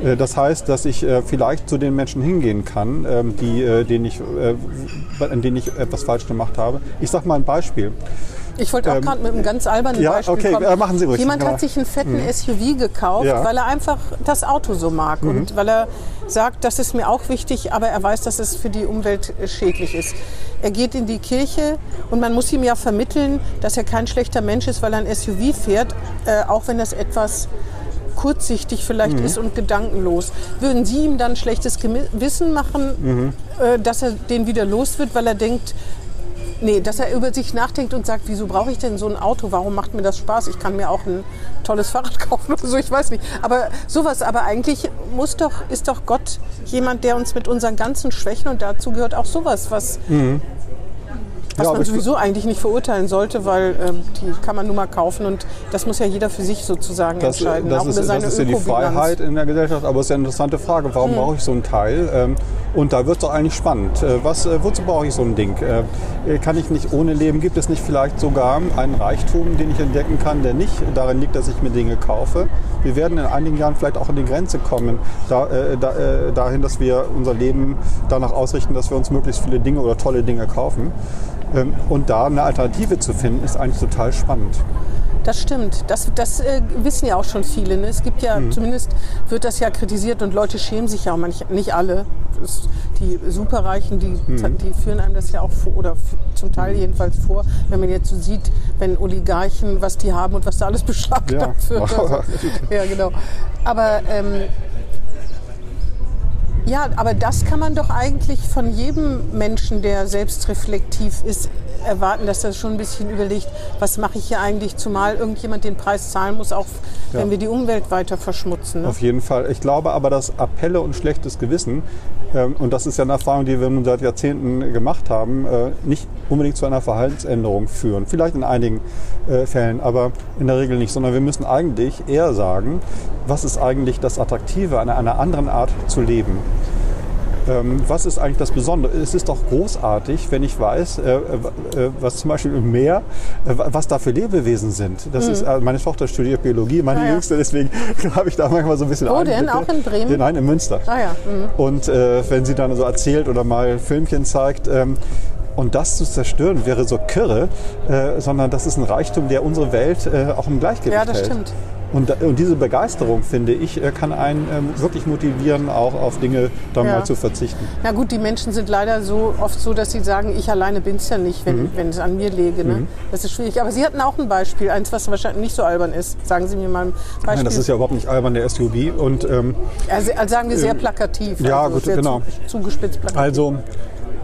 Äh, das heißt, dass ich äh, vielleicht zu den Menschen hingehen kann, ähm, die, äh, denen ich, an denen ich etwas falsch gemacht habe. Ich sage mal ein Beispiel. Ich wollte auch ähm, gerade mit einem ganz albernen ja, Beispiel okay, kommen. machen Sie ruhig. Jemand hat sich einen fetten mhm. SUV gekauft, ja. weil er einfach das Auto so mag mhm. und weil er sagt, das ist mir auch wichtig, aber er weiß, dass es für die Umwelt schädlich ist. Er geht in die Kirche und man muss ihm ja vermitteln, dass er kein schlechter Mensch ist, weil er ein SUV fährt, äh, auch wenn das etwas kurzsichtig vielleicht mhm. ist und gedankenlos. Würden Sie ihm dann schlechtes Gewissen machen, mhm. äh, dass er den wieder los wird, weil er denkt, Nee, dass er über sich nachdenkt und sagt, wieso brauche ich denn so ein Auto? Warum macht mir das Spaß? Ich kann mir auch ein tolles Fahrrad (laughs) kaufen oder so, ich weiß nicht. Aber sowas, aber eigentlich muss doch, ist doch Gott jemand, der uns mit unseren ganzen Schwächen und dazu gehört auch sowas, was mhm. Was ja, man sowieso eigentlich nicht verurteilen sollte, weil ähm, die kann man nur mal kaufen und das muss ja jeder für sich sozusagen das, entscheiden. Das, ist, das ist ja die Freiheit in der Gesellschaft, aber es ist ja eine interessante Frage, warum hm. brauche ich so ein Teil? Ähm, und da wird es doch eigentlich spannend. Äh, was, äh, wozu brauche ich so ein Ding? Äh, kann ich nicht ohne leben? Gibt es nicht vielleicht sogar einen Reichtum, den ich entdecken kann, der nicht darin liegt, dass ich mir Dinge kaufe? Wir werden in einigen Jahren vielleicht auch an die Grenze kommen, da, äh, da, äh, dahin, dass wir unser Leben danach ausrichten, dass wir uns möglichst viele Dinge oder tolle Dinge kaufen. Ähm, und da eine Alternative zu finden, ist eigentlich total spannend. Das stimmt. Das, das äh, wissen ja auch schon viele. Ne? Es gibt ja, mhm. zumindest wird das ja kritisiert und Leute schämen sich ja auch manch, nicht alle. Die Superreichen, die, mhm. die führen einem das ja auch vor, oder zum Teil jedenfalls vor, wenn man jetzt so sieht, wenn Oligarchen, was die haben und was da alles (laughs) beschlagnahmt ja. wird. (laughs) Also, ja, genau. Aber ähm, ja, aber das kann man doch eigentlich von jedem Menschen, der selbstreflektiv ist, erwarten, dass er schon ein bisschen überlegt, was mache ich hier eigentlich, zumal irgendjemand den Preis zahlen muss, auch ja. wenn wir die Umwelt weiter verschmutzen. Ne? Auf jeden Fall. Ich glaube aber, dass Appelle und schlechtes Gewissen, ähm, und das ist ja eine Erfahrung, die wir nun seit Jahrzehnten gemacht haben, äh, nicht unbedingt zu einer Verhaltensänderung führen. Vielleicht in einigen äh, Fällen, aber in der Regel nicht, sondern wir müssen eigentlich eher sagen, was ist eigentlich das Attraktive an einer anderen Art zu leben. Ähm, was ist eigentlich das Besondere? Es ist doch großartig, wenn ich weiß, äh, äh, was zum Beispiel im Meer, äh, was da für Lebewesen sind. Das mhm. ist, äh, meine Tochter studiert Biologie, meine ah, ja. Jüngste, deswegen (laughs) habe ich da manchmal so ein bisschen Wo denn? Auch in Bremen? Nein, in Münster. Ah, ja. Mhm. Und äh, wenn sie dann so erzählt oder mal Filmchen zeigt, ähm, und das zu zerstören wäre so kirre, äh, sondern das ist ein Reichtum, der unsere Welt äh, auch im Gleichgewicht hält. Ja, das hält. stimmt. Und, und diese Begeisterung, finde ich, äh, kann einen ähm, wirklich motivieren, auch auf Dinge dann Ja. mal zu verzichten. Na gut, die Menschen sind leider so oft so, dass sie sagen, ich alleine bin es ja nicht, wenn, Mhm. wenn es an mir läge. Ne? Das ist schwierig. Aber Sie hatten auch ein Beispiel, eins, was wahrscheinlich nicht so albern ist. Sagen Sie mir mal ein Beispiel. Nein, das ist ja überhaupt nicht albern, der SUV. Und ähm, also, also sagen wir sehr plakativ. ja, also gut, genau. Zu, zugespitzt plakativ. Also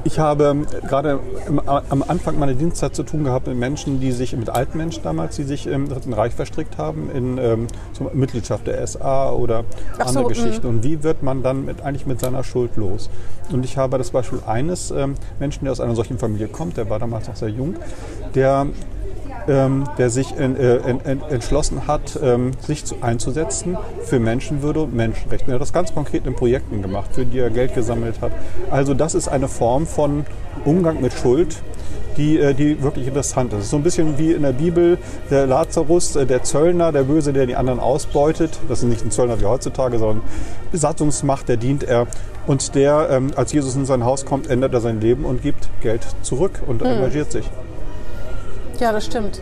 ich habe gerade im- am Anfang meiner Dienstzeit zu tun gehabt mit Menschen, die sich, mit alten Menschen damals, die sich im Dritten Reich verstrickt haben, in ähm, Mitgliedschaft der SA oder Ach andere so, Geschichten. Und wie wird man dann mit, eigentlich mit seiner Schuld los? Und ich habe das Beispiel eines ähm, Menschen, der aus einer solchen Familie kommt, der war damals noch sehr jung, der ähm, der sich en, äh, en, entschlossen hat, ähm, sich zu, einzusetzen für Menschenwürde und Menschenrechte. Er hat das ganz konkret in Projekten gemacht, für die er Geld gesammelt hat. Also das ist eine Form von Umgang mit Schuld, die, äh, die wirklich interessant ist. So ein bisschen wie in der Bibel der Lazarus, äh, der Zöllner, der Böse, der die anderen ausbeutet. Das ist nicht ein Zöllner wie heutzutage, sondern Besatzungsmacht, der dient er. Und der, ähm, als Jesus in sein Haus kommt, ändert er sein Leben und gibt Geld zurück und engagiert sich. Ja, das stimmt.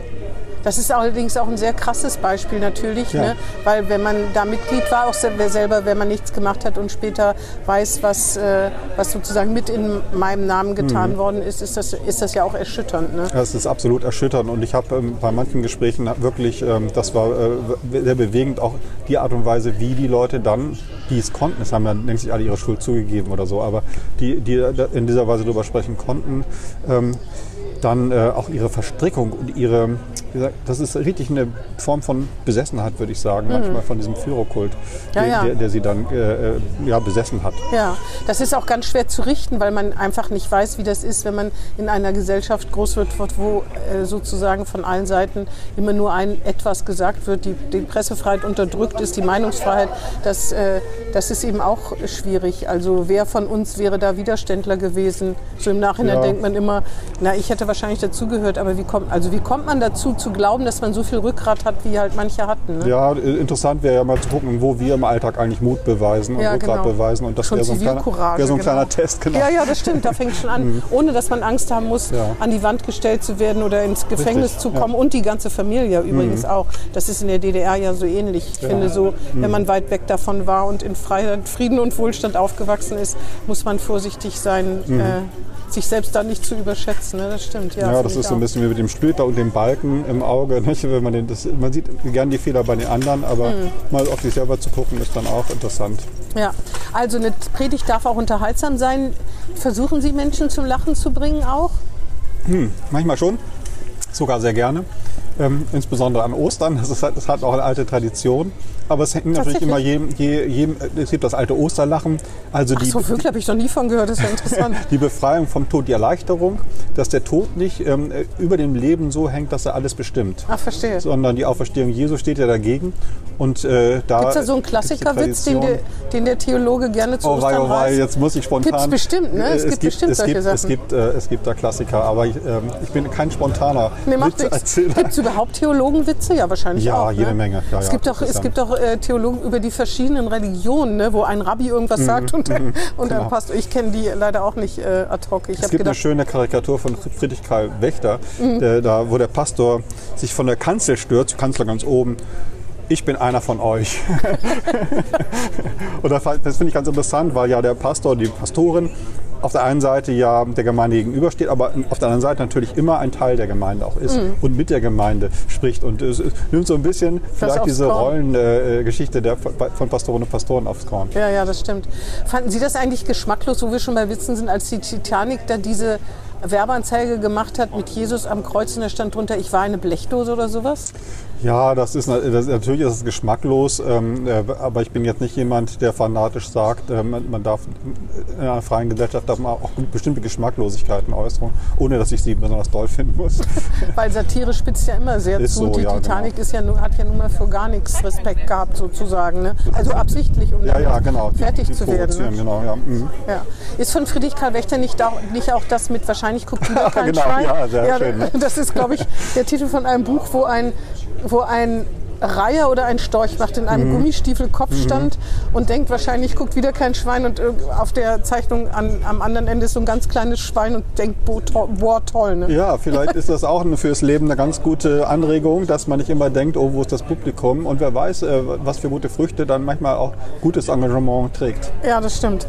Das ist allerdings auch ein sehr krasses Beispiel natürlich, Ja. ne? weil wenn man da Mitglied war, auch selber, wenn man nichts gemacht hat und später weiß, was, äh, was sozusagen mit in meinem Namen getan worden ist, ist das, ist das ja auch erschütternd. Ne? Ja, es ist absolut erschütternd und ich habe ähm, bei manchen Gesprächen wirklich, ähm, das war äh, sehr bewegend, auch die Art und Weise, wie die Leute dann, die es konnten, es haben ja längst nicht alle ihre Schuld zugegeben oder so, aber die, die in dieser Weise darüber sprechen konnten, ähm, dann äh, auch ihre Verstrickung und ihre, wie gesagt, das ist richtig eine Form von Besessenheit, würde ich sagen, manchmal von diesem Führerkult, Mhm. Ja, der, ja. Der, der sie dann äh, äh, ja, besessen hat. Ja, das ist auch ganz schwer zu richten, weil man einfach nicht weiß, wie das ist, wenn man in einer Gesellschaft groß wird, wo äh, sozusagen von allen Seiten immer nur ein etwas gesagt wird, die, die Pressefreiheit unterdrückt ist, die Meinungsfreiheit. Das, äh, das ist eben auch schwierig. Also wer von uns wäre da Widerständler gewesen? So im Nachhinein Ja. denkt man immer, na, ich hätte wahrscheinlich dazugehört, aber wie kommt, also wie kommt man dazu, zu glauben, dass man so viel Rückgrat hat, wie halt manche hatten? Ne? Ja, interessant wäre ja mal zu gucken, wo wir im Alltag eigentlich Mut beweisen und Ja, Rückgrat genau. beweisen. Und das wäre so ein, kleiner, wäre so ein genau. kleiner Test, genau. Ja, ja, das stimmt. Da fängt schon an, ohne dass man Angst haben muss, Ja. an die Wand gestellt zu werden oder ins Gefängnis Richtig, zu ja. Mhm. kommen. Und die ganze Familie übrigens auch. Das ist in der DDR ja so ähnlich. Ich finde so, Mhm. wenn man weit weg davon war und in Freiheit, Frieden und Wohlstand aufgewachsen ist, muss man vorsichtig sein, äh, sich selbst da nicht zu überschätzen. Ne? Das stimmt. Ja, Mhm. Ja, das ist so ein bisschen wie mit dem Splitter und dem Balken im Auge. Nicht? Wenn man, den, das, man sieht gern die Fehler bei den anderen, aber Mhm. mal auf sich selber zu gucken, ist dann auch interessant. Ja, also eine Predigt darf auch unterhaltsam sein. Versuchen Sie Menschen zum Lachen zu bringen auch? Manchmal schon, sogar sehr gerne. Ähm, insbesondere an Ostern. Das, ist, halt- das hat auch eine alte Tradition. Aber es hängt natürlich immer jedem, je, es gibt das alte Osterlachen, also Ach die, so, wirklich habe ich noch nie von gehört. Das ist ja interessant. (laughs) die Befreiung vom Tod, die Erleichterung, dass der Tod nicht ähm, über dem Leben so hängt, dass er alles bestimmt. Ach, verstehe. sondern die Auferstehung Jesu steht ja dagegen. Und äh, da Gibt es da so einen Klassikerwitz, den der, den der Theologe gerne zu Oh wei, Ostern oh wei, jetzt muss ich spontan. Gibt's bestimmt, ne? Es Äh, gibt bestimmt es solche gibt, Es Sachen. gibt, äh, es gibt da Klassiker, aber ich, ähm, ich bin kein spontaner Nee, macht nichts. Witzeerzähler. Gibt es überhaupt Theologenwitze? Ja, wahrscheinlich Ja, auch. jede ne? Menge. Ja, es gibt doch, es gibt doch äh, Theologen über die verschiedenen Religionen, ne, wo ein Rabbi irgendwas sagt und, der, und genau. ein Pastor. Ich kenne die leider auch nicht äh, ad hoc. Ich Es gibt eine gedacht, schöne Karikatur von Friedrich Karl Wächter, Mhm. der, da, wo der Pastor sich von der Kanzel stürzt, Kanzler ganz oben. Ich bin einer von euch. (laughs) Und das das finde ich ganz interessant, weil ja der Pastor, die Pastorin auf der einen Seite ja der Gemeinde gegenübersteht, aber auf der anderen Seite natürlich immer ein Teil der Gemeinde auch ist und mit der Gemeinde spricht. Und es es nimmt so ein bisschen vielleicht aufs diese. Rollengeschichte der, von Pastoren und Pastoren aufs Korn. ja, ja, das stimmt. Fanden Sie das eigentlich geschmacklos, wo wir schon bei Witzen sind, als die Titanic da diese Werbeanzeige gemacht hat mit Jesus am Kreuz und da stand drunter, ich war eine Blechdose oder sowas? Ja, das ist, das, natürlich ist es geschmacklos, ähm, äh, aber ich bin jetzt nicht jemand, der fanatisch sagt, äh, man, darf in einer freien Gesellschaft darf man auch bestimmte Geschmacklosigkeiten äußern, ohne dass ich sie besonders doll finden muss. (laughs) Weil Satire spitzt ja immer sehr Ist zu. so, die ja, Titanic genau. ist ja, hat ja nun mal für gar nichts Respekt gehabt, sozusagen. Ne? Also absichtlich, um ja, ja, genau. fertig die, die zu werden. Ne? Genau, ja. Mhm. Ja. Ist von Friedrich Karl Wächter nicht, da, nicht auch das mit wahrscheinlich guckt (laughs) wieder kein Genau, Schwein? ja, sehr schön. (laughs) Das ist, glaube ich, der Titel von einem Buch, wo ein, wo ein Reiher oder ein Storch macht, in einem Gummistiefel Kopfstand und denkt wahrscheinlich, guckt wieder kein Schwein und äh, auf der Zeichnung an, am anderen Ende ist so ein ganz kleines Schwein und denkt, boah, to boah toll. Ne? Ja, vielleicht ist das auch fürs Leben eine ganz gute Anregung, dass man nicht immer denkt, oh, wo ist das Publikum? Und wer weiß, äh, was für gute Früchte dann manchmal auch gutes Engagement trägt. Ja, das stimmt.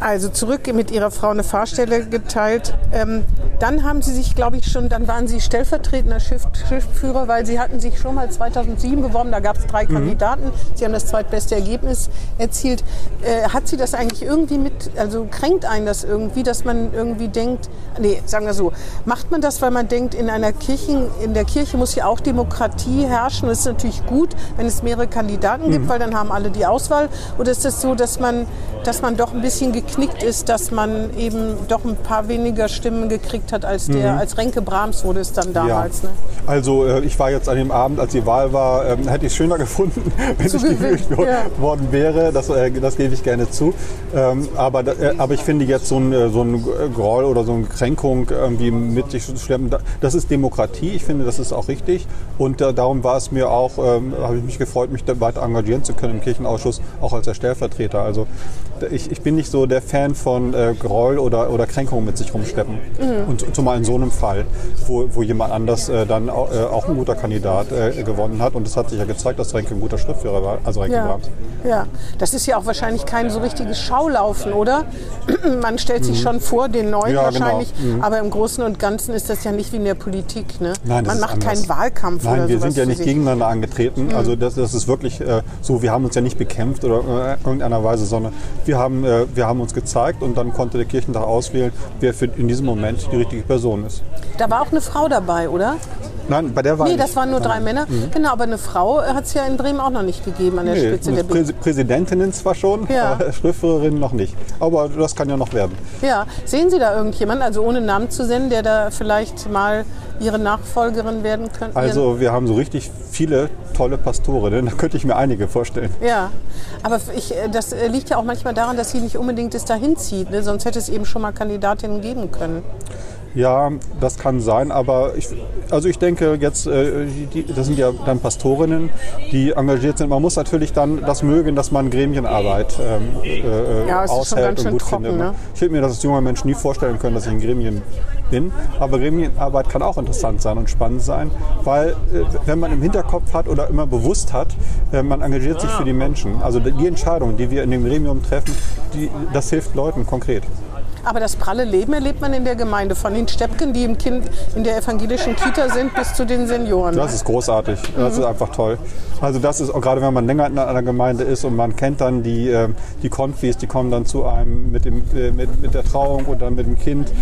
Also zurück mit ihrer Frau eine Fahrstelle geteilt. Ähm, dann haben sie sich, glaube ich, schon, dann waren sie stellvertretender Schiff, Schiffführer, weil sie hatten sich schon mal 2007 beworben. Da gab es drei Kandidaten. Sie haben das zweitbeste Ergebnis erzielt. Äh, hat sie das eigentlich irgendwie mit, also kränkt einen das irgendwie, dass man irgendwie denkt, nee, sagen wir so, macht man das, weil man denkt, in einer Kirche, in der Kirche muss ja auch Demokratie herrschen. Das ist natürlich gut, wenn es mehrere Kandidaten gibt, weil dann haben alle die Auswahl. Oder ist es so, dass man, dass man doch ein bisschen geknickt ist, dass man eben doch ein paar weniger Stimmen gekriegt hat als der, als Renke Brahms wurde es dann damals. Ne? Also äh, ich war jetzt an dem Abend, als die Wahl war, ähm, hätte ich es schöner gefunden, (laughs) wenn Zu ich gewählt wo- ja. worden wäre. Das, äh, das gebe ich gerne zu. Ähm, aber, äh, aber ich finde jetzt so ein, äh, so ein Groll oder so eine Kränkung irgendwie mit sich zu schleppen, da- das ist Demokratie. Ich finde, das ist auch richtig. Und äh, darum war es mir auch, ähm, habe ich mich gefreut, mich weiter engagieren zu können im Kirchenausschuss, auch als der Stellvertreter. Also ich, ich bin nicht so der Fan von äh, Groll oder, oder Kränkung mit sich rumschleppen. Mhm. Und zumal in so einem Fall, wo, wo jemand anders äh, dann auch, auch ein guter Kandidat gewonnen hat. Und es hat sich ja gezeigt, dass Renke ein guter Schriftführer war, also Renke Ja, Brahms. ja, das ist ja auch wahrscheinlich kein so richtiges Schaulaufen, oder? (clears throat) Man stellt sich schon vor, den neuen Mhm. Ja, genau. wahrscheinlich, aber im Großen und Ganzen ist das ja nicht wie in der Politik. Ne? Nein, Man macht anders. keinen Wahlkampf Nein, wir sind ja nicht. Mhm. gegeneinander angetreten. Also das, das ist wirklich äh, so, wir haben uns ja nicht bekämpft oder äh, in irgendeiner Weise, sondern wir haben, äh, wir haben uns gezeigt und dann konnte der Kirchentag auswählen, wer für in diesem Moment die richtige Person ist. Da war auch eine Frau dabei, oder? Nein, bei der Wahl Nee, nicht. das waren nur drei Männer. Genau, aber eine Frau hat es ja in Bremen auch noch nicht gegeben an der Nee, Spitze der Prä Präsidentinnen zwar schon, Ja. aber (laughs) Schriftführerin noch nicht. Aber das kann ja noch werden. Ja, sehen Sie da irgendjemanden, also ohne Namen zu nennen, der da vielleicht mal Ihre Nachfolgerin werden könnte? Also wir haben so richtig viele tolle Pastorinnen, (laughs) da könnte ich mir einige vorstellen. Ja, aber ich, äh, das äh, liegt ja auch manchmal daran, dass sie nicht unbedingt es dahin zieht. Ne? Sonst hätte es eben schon mal Kandidatinnen geben können. Ja, das kann sein, aber ich, also ich denke jetzt, äh, das sind ja dann Pastorinnen, die engagiert sind. Man muss natürlich dann das mögen, dass man Gremienarbeit ähm, äh, Ja, aushält und gut trocken, findet. ne? Ich hätte mir das als junger Mensch nie vorstellen können, dass ich in Gremien bin. Aber Gremienarbeit kann auch interessant sein und spannend sein, weil äh, wenn man im Hinterkopf hat oder immer bewusst hat, äh, man engagiert sich für die Menschen. Also die Entscheidungen, die wir in dem Gremium treffen, die, das hilft Leuten konkret. Aber das pralle Leben erlebt man in der Gemeinde. Von den Steppken, die im kind in der evangelischen Kita sind, bis zu den Senioren. Das ist großartig. Das ist einfach toll. Also das ist auch gerade, wenn man länger in einer Gemeinde ist und man kennt dann die, äh, die Konfis, die kommen dann zu einem mit, dem, äh, mit, mit der Trauung oder mit dem Kind.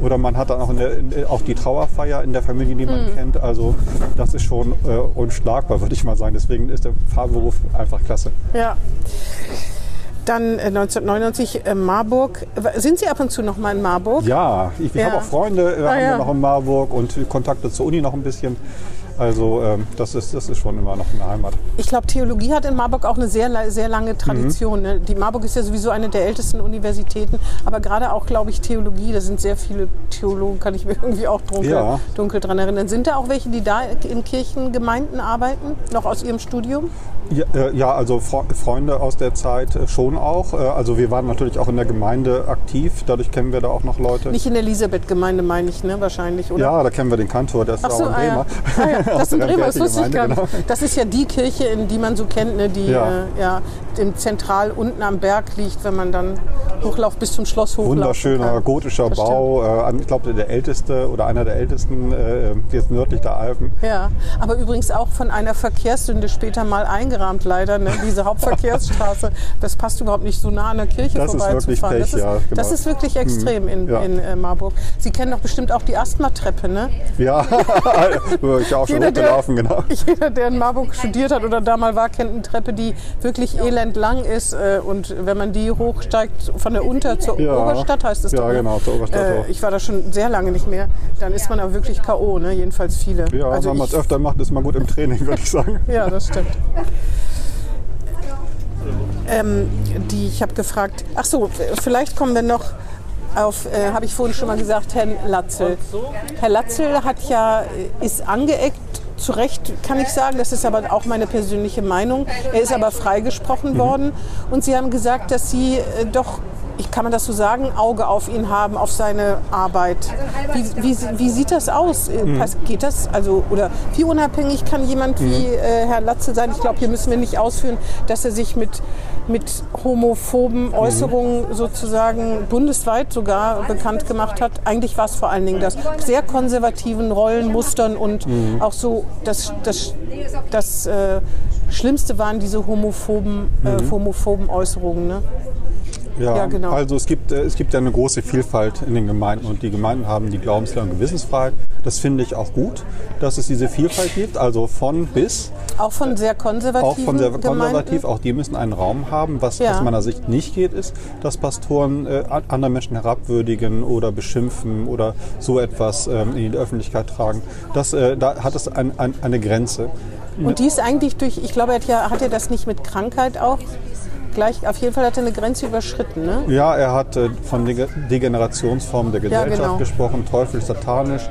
Oder man hat dann auch, in der, in, auch die Trauerfeier in der Familie, die man kennt. Also das ist schon äh, unschlagbar, würde ich mal sagen. Deswegen ist der Pfarrberuf einfach klasse. Ja. Dann äh, 1999 äh, Marburg. Sind Sie ab und zu noch mal in Marburg? Ja, ich, ich Ja. habe auch Freunde, äh, Ah, haben ja. noch in Marburg und Kontakte zur Uni noch ein bisschen. Also ähm, das, ist, das ist schon immer noch eine Heimat. Ich glaube, Theologie hat in Marburg auch eine sehr, sehr lange Tradition. Mhm. Ne? Die Marburg ist ja sowieso eine der ältesten Universitäten, aber gerade auch, glaube ich, Theologie, da sind sehr viele Theologen, kann ich mir (laughs) irgendwie auch dunkel, Ja. dunkel dran erinnern. Sind da auch welche, die da in Kirchengemeinden arbeiten, noch aus ihrem Studium? Ja, äh, ja, also Fre- Freunde aus der Zeit äh, schon auch. Äh, Also wir waren natürlich auch in der Gemeinde aktiv, dadurch kennen wir da auch noch Leute. Nicht in der Elisabeth-Gemeinde, meine ich, ne? wahrscheinlich, oder? Ja, da kennen wir den Kantor, der ist auch so, in ah, ja. Ah, ja. (laughs) Das in der Bremer, das wusste ich gar Gemeinde, nicht. genau. Das ist ja die Kirche, in die man so kennt, ne, die Ja. äh, ja, im zentral unten am Berg liegt, wenn man dann hochlauft bis zum Schloss hochlaufen Wunderschöner gotischer Das Bau, äh, ich glaube der älteste oder einer der ältesten äh, jetzt nördlich der Alpen. Ja, aber übrigens auch von einer Verkehrssünde später mal eingerahmt, leider, ne? diese Hauptverkehrsstraße. Das passt überhaupt nicht so nah an der Kirche Das vorbeizufahren. Pech, das, ist, ja, genau. das ist wirklich extrem in, ja. in äh, Marburg. Sie kennen doch bestimmt auch die Asthma-Treppe, ne? Ja, (laughs) ich auch schon Jeder, der, hochgelaufen, genau. (laughs) jeder, der in Marburg studiert hat oder da mal war, kennt eine Treppe, die wirklich elend lang ist. Äh, und wenn man die hochsteigt, von der Unter zur Ja. Oberstadt heißt es Ja, doch. ne? genau, zur Oberstadt Äh, ich war da schon sehr lange nicht mehr. Dann ist man aber wirklich K.O., ne? jedenfalls viele. Ja, also wenn man es öfter macht, ist man gut im Training, würde ich sagen. (laughs) Ja, das stimmt. (laughs) Ähm, die, ich habe gefragt, ach so, vielleicht kommen wir noch auf, äh, habe ich vorhin schon mal gesagt, Herrn Latzel. Herr Latzel hat ja, ist angeeckt zu Recht kann ich sagen, das ist aber auch meine persönliche Meinung. Er ist aber freigesprochen mhm. worden und Sie haben gesagt, dass Sie äh, doch ich kann man das so sagen, Auge auf ihn haben, auf seine Arbeit. Wie, wie, wie sieht das aus? Mhm. Geht das? Also, oder wie unabhängig kann jemand mhm. wie äh, Herr Latze sein? Ich glaube, hier müssen wir nicht ausführen, dass er sich mit, mit homophoben mhm. Äußerungen sozusagen bundesweit sogar bekannt gemacht hat. Eigentlich war es vor allen Dingen das sehr konservativen Rollenmustern und mhm. auch so das, das, das äh, Schlimmste waren diese homophoben, äh, mhm. homophoben Äußerungen. Ne? Ja, ja, genau. Also es gibt, äh, es gibt ja eine große Vielfalt in den Gemeinden und die Gemeinden haben die Glaubenslehre und Gewissensfreiheit. Das finde ich auch gut, dass es diese Vielfalt gibt, also von bis. Auch von sehr konservativen Auch von sehr konservativ, auch die müssen einen Raum haben. Was ja. aus meiner Sicht nicht geht, ist, dass Pastoren äh, andere Menschen herabwürdigen oder beschimpfen oder so etwas ähm, in die Öffentlichkeit tragen. Das, äh, da hat es ein, ein, eine Grenze. Und die ist eigentlich durch, ich glaube, er hat ja, hat er das nicht mit Krankheit auch? Gleich, auf jeden Fall hat er eine Grenze überschritten, ne? Ja, er hat äh, von Degenerationsformen der Gesellschaft ja, genau. gesprochen, teuflisch, satanisch.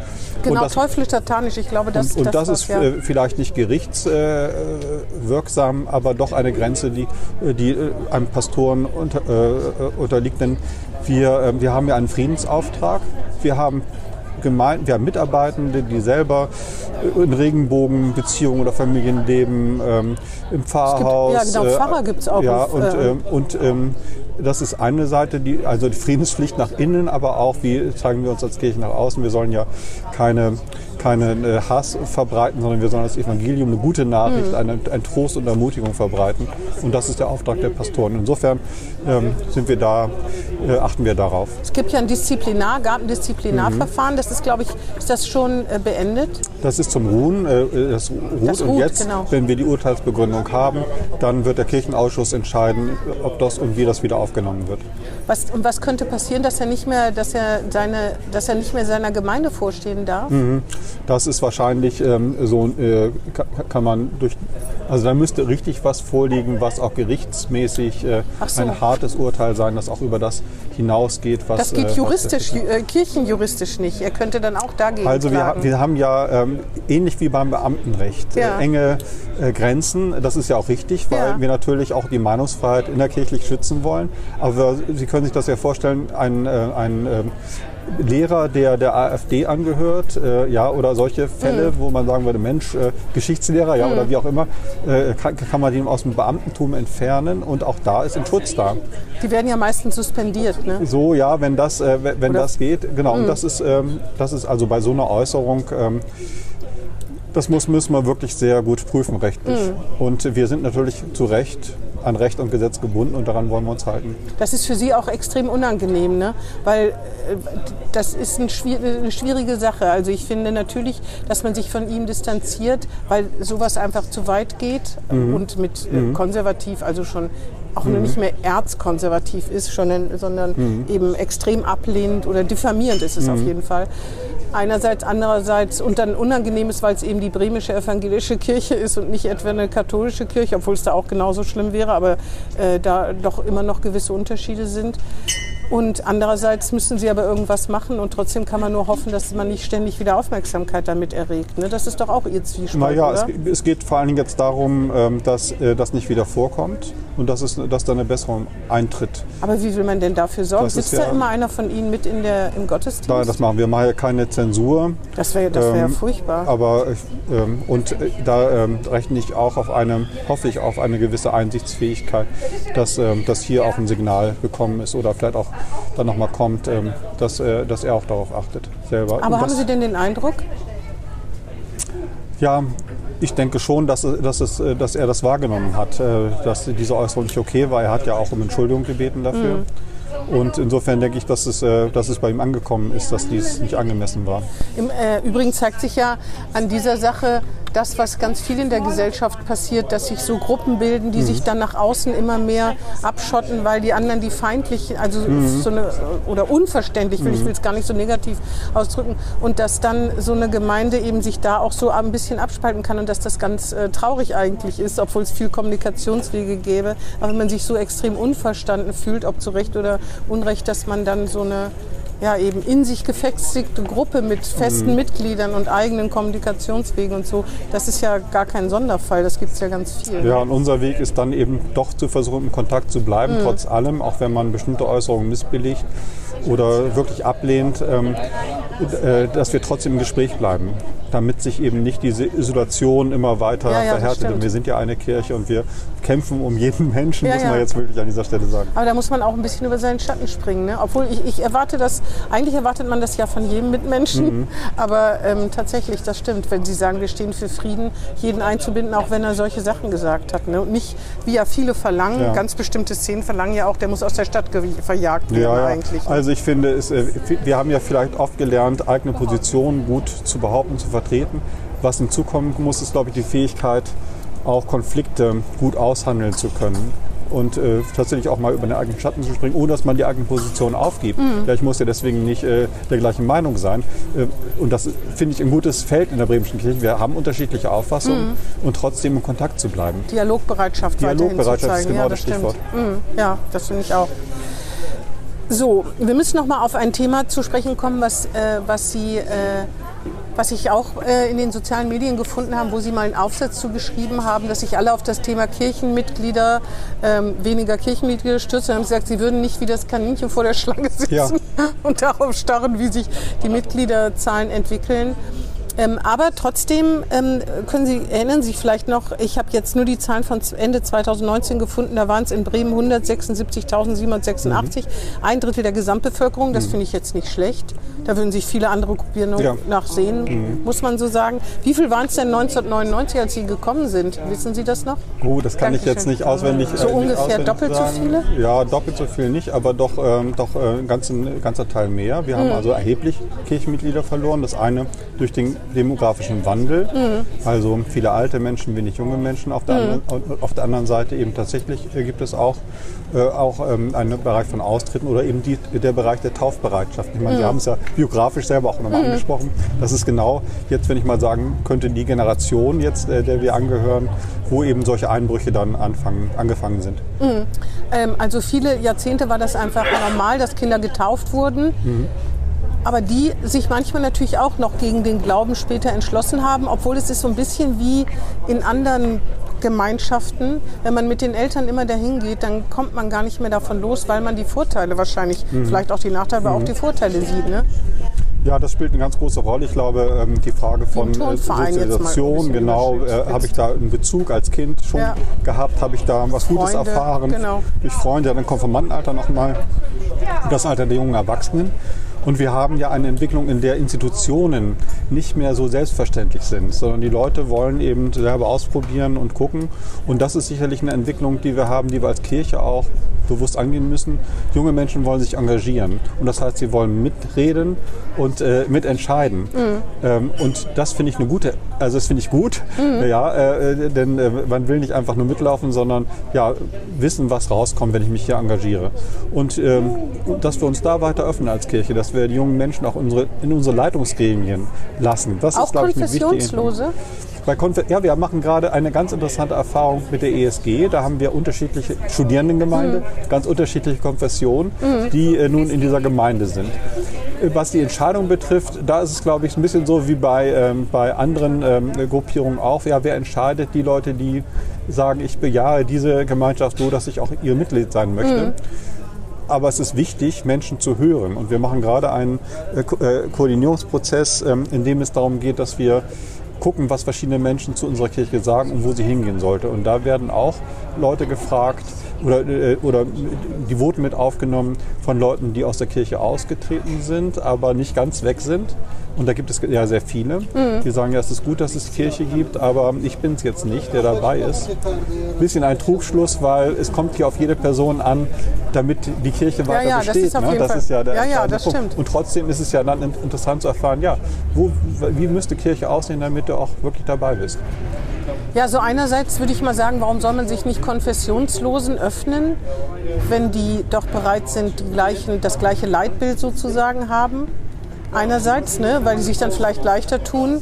Genau, das, teuflisch, satanisch, ich glaube, das, und, und das, das ist ja. Äh, vielleicht nicht gerichtswirksam, aber doch eine Grenze, die, äh, die einem Pastoren unter, äh, unterliegt. Denn wir, wir haben ja einen Friedensauftrag. Wir haben Gemeinden, wir haben Mitarbeitende, die selber in Regenbogenbeziehungen oder Familien leben, ähm, im Pfarrhaus. Gibt, ja, genau, Pfarrer gibt es auch. Ja, und, äh, ähm, und ähm, das ist eine Seite, die, also die Friedenspflicht nach innen, aber auch, wie zeigen wir uns als Kirche nach außen. Wir sollen ja keine keinen äh, Hass verbreiten, sondern wir sollen das Evangelium, eine gute Nachricht, mhm. eine, ein Trost und Ermutigung verbreiten. Und das ist der Auftrag der Pastoren. Insofern sind wir da, äh, achten wir darauf. Es gibt ja ein Disziplinar, gab ein Disziplinarverfahren. Mhm. Das ist, glaube ich, ist das schon äh, beendet? Das ist zum Ruhen. Äh, das ruht. Das ruht und jetzt, genau. wenn wir die Urteilsbegründung haben, dann wird der Kirchenausschuss entscheiden, ob das und wie das wieder aufgenommen wird. Was, und was könnte passieren, dass er nicht mehr, dass er seine, dass er nicht mehr seiner Gemeinde vorstehen darf? Mhm. Das ist wahrscheinlich ähm, so, äh, kann man durch, also da müsste richtig was vorliegen, was auch gerichtsmäßig äh, so. ein hartes Urteil sein, das auch über das hinausgeht, was. Das geht äh, juristisch, äh, kirchenjuristisch nicht. Er könnte dann auch dagegen. Also wir, wir, haben ja ähm, ähnlich wie beim Beamtenrecht äh, ja. enge äh, Grenzen. Das ist ja auch richtig, weil ja. wir natürlich auch die Meinungsfreiheit innerkirchlich schützen wollen. Aber Sie können sich das ja vorstellen, ein, ein ähm, Lehrer, der der AfD angehört, äh, ja, oder solche Fälle, mhm. wo man sagen würde, Mensch, äh, Geschichtslehrer, ja, mhm. oder wie auch immer, äh, kann, kann, man den aus dem Beamtentum entfernen und auch da ist ein Schutz da. Die werden ja meistens suspendiert, ne? So, ja, wenn das, äh, wenn das geht, genau. Mhm. Und das ist, ähm, das ist also bei so einer Äußerung, ähm, das muss, müssen wir wirklich sehr gut prüfen rechtlich. Mhm. Und wir sind natürlich zu Recht an Recht und Gesetz gebunden und daran wollen wir uns halten. Das ist für Sie auch extrem unangenehm, ne? weil äh, das ist eine schwierige Sache. Also ich finde natürlich, dass man sich von ihm distanziert, weil sowas einfach zu weit geht mhm. und mit äh, mhm. konservativ, also schon auch mhm. nicht mehr erzkonservativ ist, schon, sondern mhm. eben extrem ablehnend oder diffamierend ist es auf mhm. jeden Fall einerseits, andererseits und dann unangenehm ist, weil es eben die bremische evangelische Kirche ist und nicht etwa eine katholische Kirche, obwohl es da auch genauso schlimm wäre, aber äh, da doch immer noch gewisse Unterschiede sind. Und andererseits müssen sie aber irgendwas machen und trotzdem kann man nur hoffen, dass man nicht ständig wieder Aufmerksamkeit damit erregt. Ne? Das ist doch auch ihr Zwiespalt, Naja, es, es, geht vor allen Dingen jetzt darum, ähm, dass äh, das nicht wieder vorkommt und dass, es, dass da eine Besserung eintritt. Aber wie will man denn dafür sorgen? Das Sitzt ja, da immer einer von Ihnen mit in der, im Gottesdienst? Nein, das machen wir. Wir machen ja keine Zensur. Das wäre das wär ähm, furchtbar. Aber ähm, und äh, da ähm, rechne ich auch auf eine, hoffe ich auf eine gewisse Einsichtsfähigkeit, dass, ähm, dass hier auch ein Signal gekommen ist oder vielleicht auch dann nochmal kommt, ähm, dass, äh, dass er auch darauf achtet selber. Aber haben Sie denn den Eindruck? Ja, ich denke schon, dass, dass, es, dass er das wahrgenommen hat, äh, dass diese Äußerung nicht okay war. Er hat ja auch um Entschuldigung gebeten dafür. Mhm. Und insofern denke ich, dass es, äh, dass es bei ihm angekommen ist, dass dies nicht angemessen war. Im äh, Übrigen zeigt sich ja an dieser Sache das, was ganz viel in der Gesellschaft passiert, dass sich so Gruppen bilden, die mhm. sich dann nach außen immer mehr abschotten, weil die anderen die feindlich, also mhm. so eine, oder unverständlich, will, mhm. ich will es gar nicht so negativ ausdrücken, und dass dann so eine Gemeinde eben sich da auch so ein bisschen abspalten kann und dass das ganz äh, traurig eigentlich ist, obwohl es viel Kommunikationswege gäbe. Aber wenn man sich so extrem unverstanden fühlt, ob zu Recht oder Unrecht, dass man dann so eine ja eben in sich gefestigte Gruppe mit festen Mhm. Mitgliedern und eigenen Kommunikationswegen und so, das ist ja gar kein Sonderfall, das gibt es ja ganz viel. Ja, und unser Weg ist dann eben doch zu versuchen, im Kontakt zu bleiben, trotz allem, auch wenn man bestimmte Äußerungen missbilligt oder wirklich ablehnt, ähm, äh, dass wir trotzdem im Gespräch bleiben, damit sich eben nicht diese Isolation immer weiter Ja, ja, verhärtet. Und wir sind ja eine Kirche und wir kämpfen um jeden Menschen, Ja, muss man jetzt wirklich an dieser Stelle sagen. Aber da muss man auch ein bisschen über seinen Schatten springen. Ne? Obwohl ich, ich erwarte das, eigentlich erwartet man das ja von jedem Mitmenschen. Mhm. Aber ähm, tatsächlich, das stimmt, wenn Sie sagen, wir stehen für Frieden, jeden einzubinden, auch wenn er solche Sachen gesagt hat. Ne? Und nicht, wie ja viele verlangen, ganz bestimmte Szenen verlangen ja auch, der muss aus der Stadt verjagt werden eigentlich. ne? Also ich finde, es, äh, wir haben ja vielleicht oft gelernt, eigene Positionen gut zu behaupten, zu vertreten. Was hinzukommen muss, ist, glaube ich, die Fähigkeit, auch Konflikte gut aushandeln zu können. Und äh, tatsächlich auch mal über den eigenen Schatten zu springen, ohne dass man die eigene Position aufgibt. Mhm. Ja, ich muss ja deswegen nicht äh, der gleichen Meinung sein. Äh, und das finde ich ein gutes Feld in der Bremischen Kirche. Wir haben unterschiedliche Auffassungen und trotzdem in Kontakt zu bleiben. Dialogbereitschaft, Dialogbereitschaft ist genau ja, das das. Stichwort. Mhm. Ja, das finde ich auch. So, wir müssen noch mal auf ein Thema zu sprechen kommen, was, äh, was Sie, äh, was ich auch äh, in den sozialen Medien gefunden habe, wo Sie mal einen Aufsatz zu geschrieben haben, dass sich alle auf das Thema Kirchenmitglieder, ähm, weniger Kirchenmitglieder stürzen. haben Sie gesagt, Sie würden nicht wie das Kaninchen vor der Schlange sitzen Ja. (laughs) und darauf starren, wie sich die Mitgliederzahlen entwickeln. Ähm, aber trotzdem ähm, können Sie, erinnern sich vielleicht noch, ich habe jetzt nur die Zahlen von Ende 2019 gefunden, da waren es in Bremen 176.786, ein Drittel der Gesamtbevölkerung, das finde ich jetzt nicht schlecht. Da würden sich viele andere Gruppierungen Ja. nachsehen, muss man so sagen. Wie viel waren es denn 1999, als Sie gekommen sind? Wissen Sie das noch? Oh, das kann ich jetzt Dankeschön. nicht auswendig. So äh, ungefähr auswendig doppelt so sagen. viele? Ja, doppelt so viel nicht, aber doch, ähm, doch äh, ein ganzer, Teil mehr. Wir Mhm. haben also erheblich Kirchenmitglieder verloren. Das eine durch den demografischen Wandel, Mhm. also viele alte Menschen, wenig junge Menschen. Auf der, anderen, und auf der anderen Seite eben tatsächlich äh, gibt es auch, äh, auch ähm, einen Bereich von Austritten oder eben die, der Bereich der Taufbereitschaft. Ich meine, Sie haben es ja biografisch selber auch nochmal angesprochen. Das ist genau jetzt, wenn ich mal sagen könnte, die Generation jetzt, äh, der wir angehören, wo eben solche Einbrüche dann anfangen, angefangen sind. Ähm, also viele Jahrzehnte war das einfach normal, dass Kinder getauft wurden. Aber die sich manchmal natürlich auch noch gegen den Glauben später entschlossen haben, obwohl es ist so ein bisschen wie in anderen Gemeinschaften. Wenn man mit den Eltern immer dahin geht, dann kommt man gar nicht mehr davon los, weil man die Vorteile wahrscheinlich, vielleicht auch die Nachteile, aber auch die Vorteile sieht. Ne? Ja, das spielt eine ganz große Rolle. Ich glaube, ähm, die Frage von äh, Sozialisation, genau, äh, habe ich da einen Bezug als Kind schon Ja. gehabt, habe ich da was Gutes Freunde, erfahren genau. durch Freunde, dann Konfirmandenalter nochmal, das Alter der jungen Erwachsenen. Und wir haben ja eine Entwicklung, in der Institutionen nicht mehr so selbstverständlich sind, sondern die Leute wollen eben selber ausprobieren und gucken. Und das ist sicherlich eine Entwicklung, die wir haben, die wir als Kirche auch bewusst angehen müssen. Junge Menschen wollen sich engagieren. Und das heißt, sie wollen mitreden und äh, mitentscheiden. Ähm, und das finde ich eine gute, also das finde ich gut, ja, äh, denn äh, man will nicht einfach nur mitlaufen, sondern ja, wissen, was rauskommt, wenn ich mich hier engagiere. Und ähm, dass wir uns da weiter öffnen als Kirche, dass wir die jungen Menschen auch unsere, in unsere Leitungsgremien lassen. Das Auch ist, glaube ich, eine wichtige Konfessionslose? bei Konfer ja, wir machen gerade eine ganz interessante Erfahrung mit der ESG. Da haben wir unterschiedliche Studierendengemeinde, Mhm. ganz unterschiedliche Konfessionen, die äh, nun in dieser Gemeinde sind. Äh, Was die Entscheidung betrifft, da ist es, glaube ich, ein bisschen so wie bei, ähm, bei anderen ähm, Gruppierungen auch. Ja, wer entscheidet? Die Leute, die sagen, ich bejahe diese Gemeinschaft so, dass ich auch ihr Mitglied sein möchte. Aber es ist wichtig, Menschen zu hören. Und wir machen gerade einen äh, äh, Koordinierungsprozess, ähm, in dem es darum geht, dass wir gucken, was verschiedene Menschen zu unserer Kirche sagen und wo sie hingehen sollte. Und da werden auch Leute gefragt oder, äh, oder die Voten mit aufgenommen von Leuten, die aus der Kirche ausgetreten sind, aber nicht ganz weg sind. Und da gibt es ja sehr viele, die sagen, ja, es ist gut, dass es Kirche gibt, aber ich bin es jetzt nicht, der dabei ist. Ein bisschen ein Trugschluss, weil es kommt hier auf jede Person an, damit die Kirche weiter ja, das besteht. ist auf ne? jeden das ist ja der Ja, ja, das Punkt. stimmt. Und trotzdem ist es ja dann in- interessant zu erfahren, ja, wo, wie müsste Kirche aussehen, damit du auch wirklich dabei bist. Ja, so einerseits würde ich mal sagen, warum soll man sich nicht Konfessionslosen öffnen, wenn die doch bereit sind, gleichen, das gleiche Leitbild sozusagen haben? Einerseits, ne, weil die sich dann vielleicht leichter tun.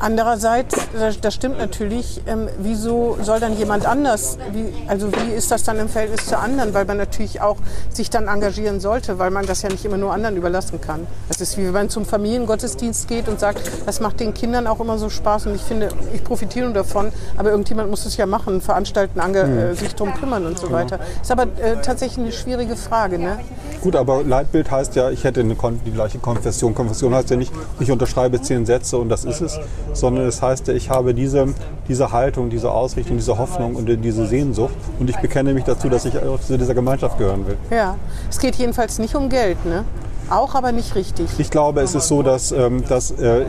Andererseits, das, stimmt natürlich, ähm, wieso soll dann jemand anders, wie, also wie ist das dann im Verhältnis zu anderen, weil man natürlich auch sich dann engagieren sollte, weil man das ja nicht immer nur anderen überlassen kann. Das ist wie wenn man zum Familiengottesdienst geht und sagt, das macht den Kindern auch immer so Spaß und ich finde, ich profitiere davon, aber irgendjemand muss es ja machen, veranstalten, äh, sich darum kümmern und so weiter. Ist aber äh, tatsächlich eine schwierige Frage. Ne? Gut, aber Leitbild heißt ja, ich hätte eine, die gleiche Konfession. Konfession heißt ja nicht, ich unterschreibe zehn Sätze und das ist es, sondern es heißt ja, ich habe diese, diese Haltung, diese Ausrichtung, diese Hoffnung und diese Sehnsucht und ich bekenne mich dazu, dass ich auch zu dieser Gemeinschaft gehören will. Ja, es geht jedenfalls nicht um Geld, ne? Auch, aber nicht richtig. Ich glaube, es ist so, dass, ähm, dass äh,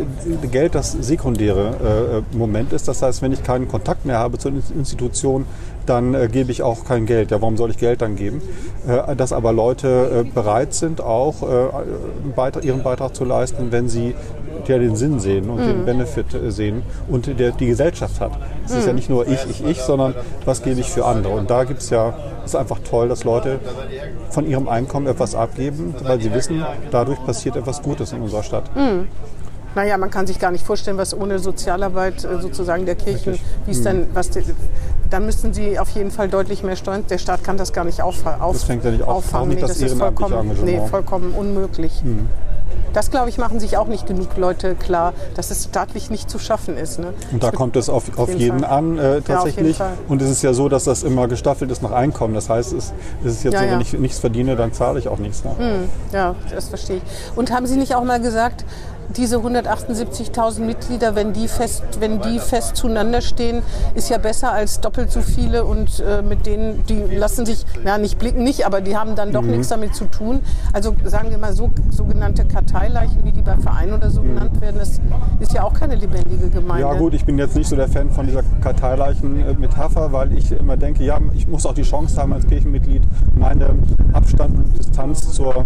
Geld das sekundäre äh, Moment ist. Das heißt, wenn ich keinen Kontakt mehr habe zur Institution, dann äh, gebe ich auch kein Geld. Ja, warum soll ich Geld dann geben? Äh, dass aber Leute äh, bereit sind, auch äh, Beitrag, ihren Beitrag zu leisten, wenn sie ja den Sinn sehen und den Benefit äh, sehen und der die Gesellschaft hat. Es ist ja nicht nur ich, ich, ich, sondern was gebe ich für andere. Und da gibt es ja, es ist einfach toll, dass Leute von ihrem Einkommen etwas abgeben, weil sie wissen, dadurch passiert etwas Gutes in unserer Stadt. Naja, man kann sich gar nicht vorstellen, was ohne Sozialarbeit äh, sozusagen der Kirchen, wie es dann, was die, dann müssten sie auf jeden Fall deutlich mehr Steuern. Der Staat kann das gar nicht auf, auf, Das fängt ja nicht auf- auffangen. nicht nee, das das ist vollkommen, nee, vollkommen unmöglich. Das, glaube ich, machen sich auch nicht genug Leute klar, dass es staatlich nicht zu schaffen ist. Ne? Und da kommt es auf, auf jeden jeden an äh, Ja, auf jeden tatsächlich. Und es ist ja so, dass das immer gestaffelt ist nach Einkommen. Das heißt, es, es ist jetzt Ja, so, ja. wenn ich nichts verdiene, dann zahle ich auch nichts. Ne? Ja, das verstehe ich. Und haben Sie nicht auch mal gesagt, diese 178.000 Mitglieder, wenn die fest, wenn die fest zueinander stehen, ist ja besser als doppelt so viele und äh, mit denen, die lassen sich, ja nicht blicken nicht, aber die haben dann doch Mhm. nichts damit zu tun. Also sagen wir mal so sogenannte Karteileichen, wie die bei Vereinen oder so genannt werden, das ist ja auch keine lebendige Gemeinde. Ja gut, ich bin jetzt nicht so der Fan von dieser Karteileichen-Metapher, weil ich immer denke, ja, ich muss auch die Chance haben als Kirchenmitglied, meine Abstand und Distanz zur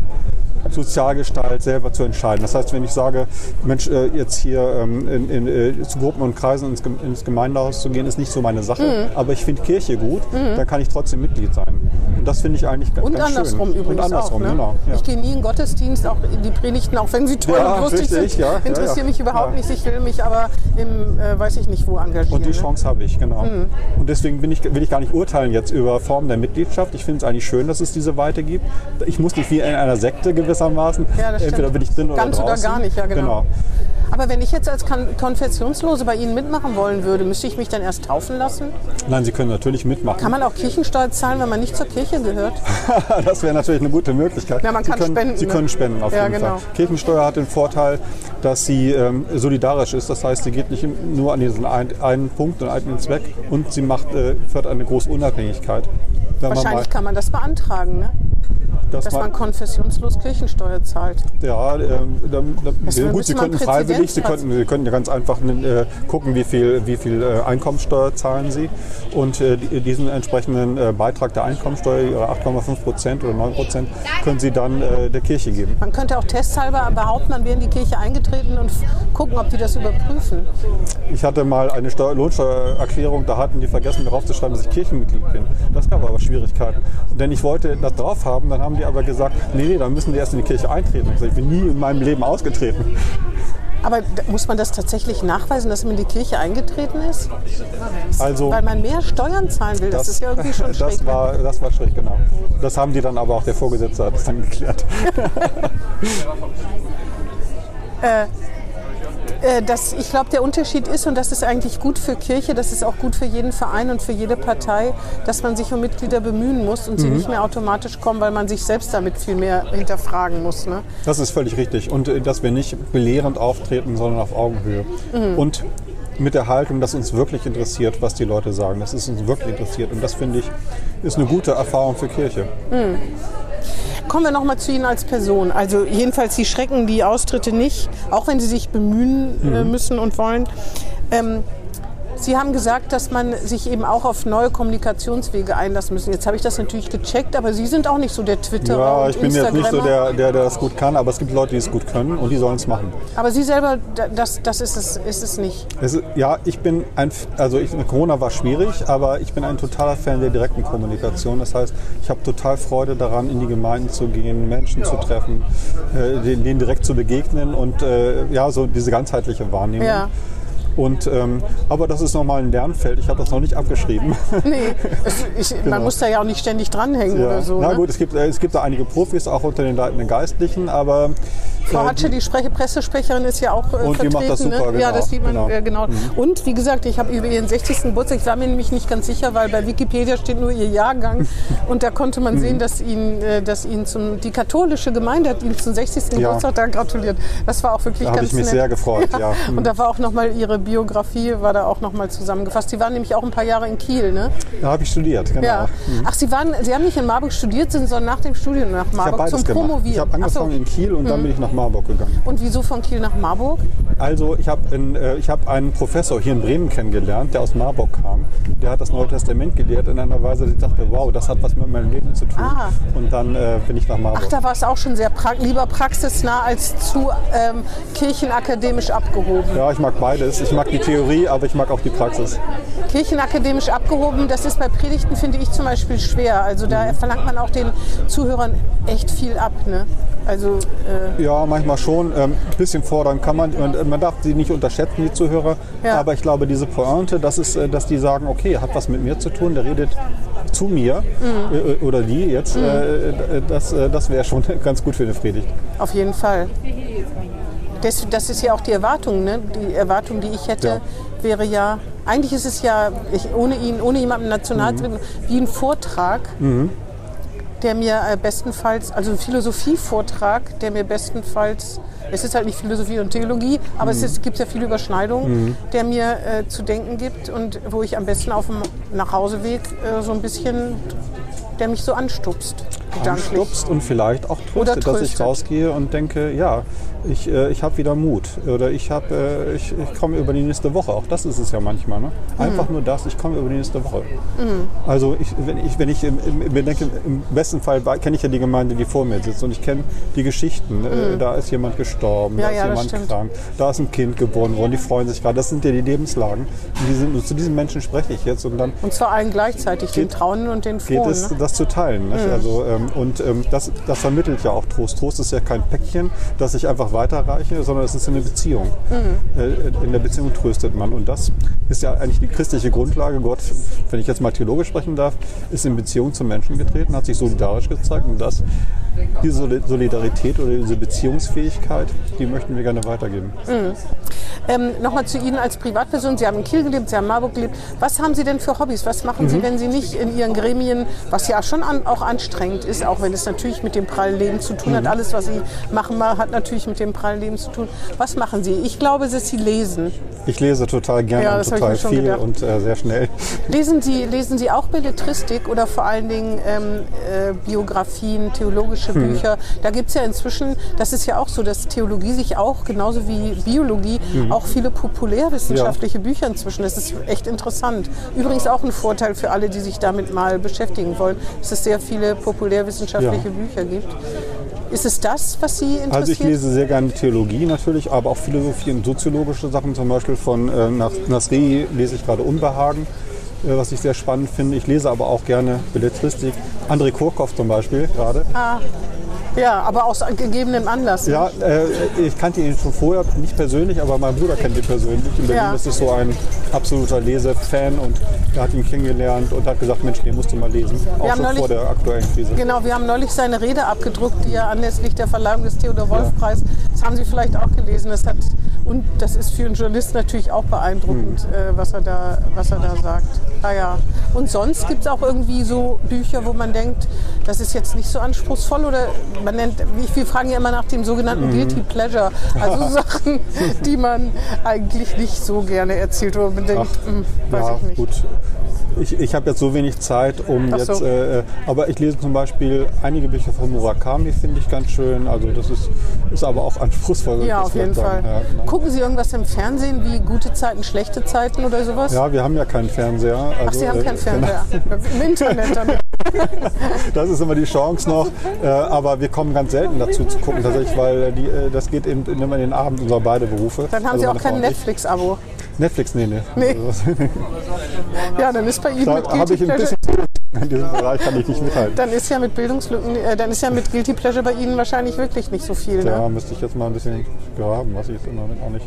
Sozialgestalt selber zu entscheiden. Das heißt, wenn ich sage, Mensch, äh, jetzt hier ähm, in, in, äh, zu Gruppen und Kreisen ins, ins Gemeindehaus zu gehen, ist nicht so meine Sache. Mhm. Aber ich finde Kirche gut, dann kann ich trotzdem Mitglied sein. Und das finde ich eigentlich ga- Und ganz andersrum schön. übrigens Und andersrum, auch. Ne? genau. Ja. Ich gehe nie in Gottesdienst, auch in die Predigten, auch wenn sie toll Ja, und lustig richtig, sind. ja, interessieren ja. mich überhaupt nicht. Ich will mich aber im, äh, weiß ich nicht wo engagieren. Und die ne? Chance habe ich, genau. Mhm. Und deswegen bin ich, will ich gar nicht urteilen jetzt über Formen der Mitgliedschaft. Ich finde es eigentlich schön, dass es diese Weite gibt. Ich muss nicht wie in einer Sekte gewissermaßen. Entweder bin ich drin oder Ganz oder draußen. gar nicht, ja, genau. Aber wenn ich jetzt als Kon Konfessionslose bei Ihnen mitmachen wollen würde, müsste ich mich dann erst taufen lassen? Nein, Sie können natürlich mitmachen. Kann man auch Kirchensteuer zahlen, wenn man nicht zur Kirche gehört? (laughs) das wäre natürlich eine gute Möglichkeit. Ja, man Sie kann können, spenden, Sie ne? können spenden auf Ja, jeden genau. Fall. Kirchensteuer hat den Vorteil, dass sie ähm, solidarisch ist. Das heißt, sie geht nicht nur an diesen ein, einen Punkt und einen Zweck und sie macht, äh, fördert eine große Unabhängigkeit. Wahrscheinlich mal, kann man das beantragen, ne? dass dass man, man konfessionslos Kirchensteuer zahlt. Ja, ähm, dann, dann, ja, gut, Sie könnten freiwillig, Sie Präzedenzplatz- könnten, Sie könnten ja ganz einfach äh, gucken, wie viel, wie viel äh, Einkommensteuer zahlen Sie und äh, die- diesen entsprechenden äh, Beitrag der Einkommensteuer, Ihre 8,5 Prozent oder 9 Prozent, können Sie dann äh, der Kirche geben. Man könnte auch testhalber behaupten, man wäre in die Kirche eingetreten und gucken, ob die das überprüfen. Ich hatte mal eine Steu Lohnsteuererklärung, da hatten die vergessen, darauf zu schreiben, dass ich Kirchenmitglied bin. Das gab aber Schwierigkeiten. Denn ich wollte das drauf haben, dann haben die aber gesagt, nee, nee, dann müssen die erst in die Kirche eintreten. Ich bin nie in meinem Leben ausgetreten. Aber muss man das tatsächlich nachweisen, dass man in die Kirche eingetreten ist? Also Weil man mehr Steuern zahlen will. Das, ist ja irgendwie schon (laughs) schräg. das war, das war schräg, genau. Das haben die dann aber auch, der Vorgesetzte hat es dann geklärt. (laughs) Äh, das, ich glaube, der Unterschied ist, und das ist eigentlich gut für Kirche, das ist auch gut für jeden Verein und für jede Partei, dass man sich um Mitglieder bemühen muss und sie Mhm. nicht mehr automatisch kommen, weil man sich selbst damit viel mehr hinterfragen muss. Ne? Das ist völlig richtig. Und äh, dass wir nicht belehrend auftreten, sondern auf Augenhöhe. Mhm. Und mit der Haltung, dass uns wirklich interessiert, was die Leute sagen. Dass es uns wirklich interessiert. Und das finde ich, ist eine gute Erfahrung für Kirche. Kommen wir nochmal zu Ihnen als Person. Also jedenfalls, Sie schrecken die Austritte nicht, auch wenn Sie sich bemühen äh, müssen und wollen. Ähm, Sie haben gesagt, dass man sich eben auch auf neue Kommunikationswege einlassen müssen. Jetzt habe ich das natürlich gecheckt, aber Sie sind auch nicht so der Twitterer Ja, und ich bin jetzt nicht so der, der, der das gut kann, aber es gibt Leute, die es gut können und die sollen es machen. Aber Sie selber, da- das, das ist, es, ist es nicht. Es ist, ja, ich bin ein, also ich, Corona war schwierig, aber ich bin ein totaler Fan der direkten Kommunikation. Das heißt, ich habe total Freude daran, in die Gemeinden zu gehen, Menschen zu treffen, äh, denen, denen direkt zu begegnen und äh, ja, so diese ganzheitliche Wahrnehmung. Ja. Und, ähm, aber das ist nochmal ein Lernfeld. Ich habe das noch nicht abgeschrieben. (laughs) Nee, es, ich, (laughs) Genau. man muss da ja auch nicht ständig dranhängen Ja. oder so. Na ne? gut, es gibt, äh, es gibt da einige Profis, auch unter den leitenden Geistlichen, aber Frau Hatsche, die Spreche, Pressesprecherin, ist ja auch äh, Und die vertreten. macht das super, ne? Ja, genau. das sieht man Genau. äh, genau. Und wie gesagt, ich habe über ihren 60. Geburtstag, ich war mir nämlich nicht ganz sicher, weil bei Wikipedia steht nur ihr Jahrgang. (laughs) Und da konnte man Mhm. sehen, dass ihn, äh, dass ihn zum, die katholische Gemeinde hat ihn zum 60. Ja. Geburtstag da gratuliert. Das war auch wirklich Da habe ganz ich mich nett. sehr gefreut, ja. Mhm. Und da war auch nochmal ihre Biografie, war da auch nochmal zusammengefasst. Sie waren nämlich auch ein paar Jahre in Kiel, ne? da habe ich studiert, genau. Ja. Ach, Sie waren, Sie haben nicht in Marburg studiert, sind sondern nach dem Studium nach Marburg zum gemacht. Promovieren. Ich habe Ach so. angefangen in Kiel und dann bin ich nach Marburg gegangen. Und wieso von Kiel nach Marburg? Also ich habe äh, ich hab einen Professor hier in Bremen kennengelernt, der aus Marburg kam. Der hat das Neue Testament gelehrt in einer Weise, ich dachte, wow, das hat was mit meinem Leben zu tun. Ah. Und dann äh, bin ich nach Ach, Marburg. da war es auch schon sehr pra lieber praxisnah als zu ähm, kirchenakademisch abgehoben. ja, ich mag beides. Ich mag die Theorie, aber ich mag auch die Praxis. Kirchenakademisch abgehoben, das ist bei Predigten, finde ich zum Beispiel schwer. Also da verlangt man auch den Zuhörern echt viel ab. Ne? Also äh, Ja, manchmal schon. Ein bisschen fordern kann man. Und äh, man darf sie nicht unterschätzen, die Zuhörer. Ja. Aber ich glaube, diese Pointe, das ist, äh, dass die sagen, okay, hat was mit mir zu tun, der redet zu mir Mhm. äh, oder die jetzt. Äh, äh, das äh, das wäre schon (laughs) ganz gut für eine Predigt. auf jeden Fall. Das, das ist ja auch die Erwartung. Ne? Die Erwartung, die ich hätte, Ja. wäre ja, eigentlich ist es ja, ich, ohne ihn, ohne jemanden national zu wie ein Vortrag, der mir äh, bestenfalls, also ein Philosophievortrag, der mir bestenfalls, es ist halt nicht Philosophie und Theologie, aber es ist, gibt ja viele Überschneidungen, der mir äh, zu denken gibt und wo ich am besten auf dem Nachhauseweg äh, so ein bisschen, der mich so anstupst. Anstupst und vielleicht auch tröstet, dass ich rausgehe und denke, ja, ich, äh, ich habe wieder Mut oder ich, hab, äh, ich, ich komme über die nächste Woche. Auch das ist es ja manchmal. Ne? Einfach nur das, ich komme über die nächste Woche. Also ich, wenn ich, wenn ich im, im, denke, im besten Fall kenne ich ja die Gemeinde, die vor mir sitzt und ich kenne die Geschichten. Äh, Da ist jemand gestorben, Ja, da ist ja, jemand krank, da ist ein Kind geboren worden, die freuen sich gerade. Das sind ja die Lebenslagen. Und die sind, zu diesen Menschen spreche ich jetzt und dann Und zwar allen gleichzeitig, den Trauenden und den geht Frohen. es, ne? das zu teilen. Nicht? Also, ähm, und ähm, das, das vermittelt ja auch Trost. Trost ist ja kein Päckchen, das ich einfach weiterreiche, sondern es ist eine Beziehung. Äh, in der Beziehung tröstet man. Und das ist ja eigentlich die christliche Grundlage. Gott, wenn ich jetzt mal theologisch sprechen darf, ist in Beziehung zum Menschen getreten, hat sich solidarisch gezeigt. Und das, diese Soli- Solidarität oder diese Beziehungsfähigkeit, die möchten wir gerne weitergeben. Ähm, Nochmal zu Ihnen als Privatperson. Sie haben in Kiel gelebt, Sie haben in Marburg gelebt. Was haben Sie denn für Hobbys? Was machen Mhm. Sie, wenn Sie nicht in Ihren Gremien, was ja schon an, auch anstrengend ist, auch wenn es natürlich mit dem prallen Leben zu tun Mhm. hat. Alles, was Sie machen, hat natürlich mit dem prallen Leben zu tun. Was machen Sie? Ich glaube, dass Sie lesen. Ich lese total gerne Ja, und total viel gedacht. und äh, sehr schnell. Lesen Sie, lesen Sie auch Belletristik oder vor allen Dingen ähm, äh, Biografien, theologische Hm. Bücher? Da gibt es ja inzwischen, das ist ja auch so, dass Theologie sich auch, genauso wie Biologie, Hm. auch viele populärwissenschaftliche Bücher inzwischen. Das ist echt interessant. Übrigens auch ein Vorteil für alle, die sich damit mal beschäftigen wollen, dass es sehr viele populärwissenschaftliche Ja. Bücher gibt. Ist es das, was Sie interessiert? Also ich lese sehr gerne Theologie natürlich, aber auch Philosophie und soziologische Sachen, zum Beispiel von äh, Nas- Nasri lese ich gerade Unbehagen, äh, was ich sehr spannend finde. Ich lese aber auch gerne Belletristik. André Kurkow zum Beispiel gerade. Ja, aber aus gegebenem Anlass. Ja, äh, ich kannte ihn schon vorher, nicht persönlich, aber mein Bruder kennt ihn persönlich. In Berlin Ja. ist es so ein absoluter Lesefan und er hat ihn kennengelernt und hat gesagt, Mensch, den musst du mal lesen. Auch schon neulich- vor der aktuellen Krise. Genau, wir haben neulich seine Rede abgedruckt, die er anlässlich der Verleihung des Theodor-Wolf-Preis, das haben Sie vielleicht auch gelesen, das hat, und das ist für einen Journalist natürlich auch beeindruckend, Mhm. äh, was, er da, was er da sagt. Ah, ja. Und sonst gibt es auch irgendwie so Bücher, wo man denkt, das ist jetzt nicht so anspruchsvoll oder man nennt, wie- wir fragen ja immer nach dem sogenannten Mhm. Guilty Pleasure, also (laughs) Sachen, die man eigentlich nicht so gerne erzählt, wo man denkt, hm, weiß ja, ich nicht. gut. Ich, ich habe jetzt so wenig Zeit, um Ach so. jetzt. Äh, aber ich lese zum Beispiel einige Bücher von Murakami, finde ich ganz schön. Also das ist, ist aber auch anspruchsvoll. Ja, auf jeden Fall. Ja, genau. Gucken Sie irgendwas im Fernsehen wie gute Zeiten, schlechte Zeiten oder sowas? ja, wir haben ja keinen Fernseher. Also, Ach, Sie haben äh, keinen Fernseher. (laughs) Im Internet dann. Das ist immer die Chance noch. Äh, aber wir kommen ganz selten dazu zu gucken, tatsächlich, weil die, äh, das geht in, immer in den Abend unserer beide Berufe. Dann haben Also Sie auch kein. Netflix-Abo. Netflix, nee, nee. Nee. (laughs) Ja, dann ist bei Ihnen mit da habe Guilty ich ein Pleasure. In diesem Bereich kann ich nicht mithalten. Dann ist ja mit Bildungslücken, äh, dann ist ja mit Guilty Pleasure bei Ihnen wahrscheinlich wirklich nicht so viel. Da Ne? müsste ich jetzt mal ein bisschen graben, was ich jetzt im Moment auch nicht.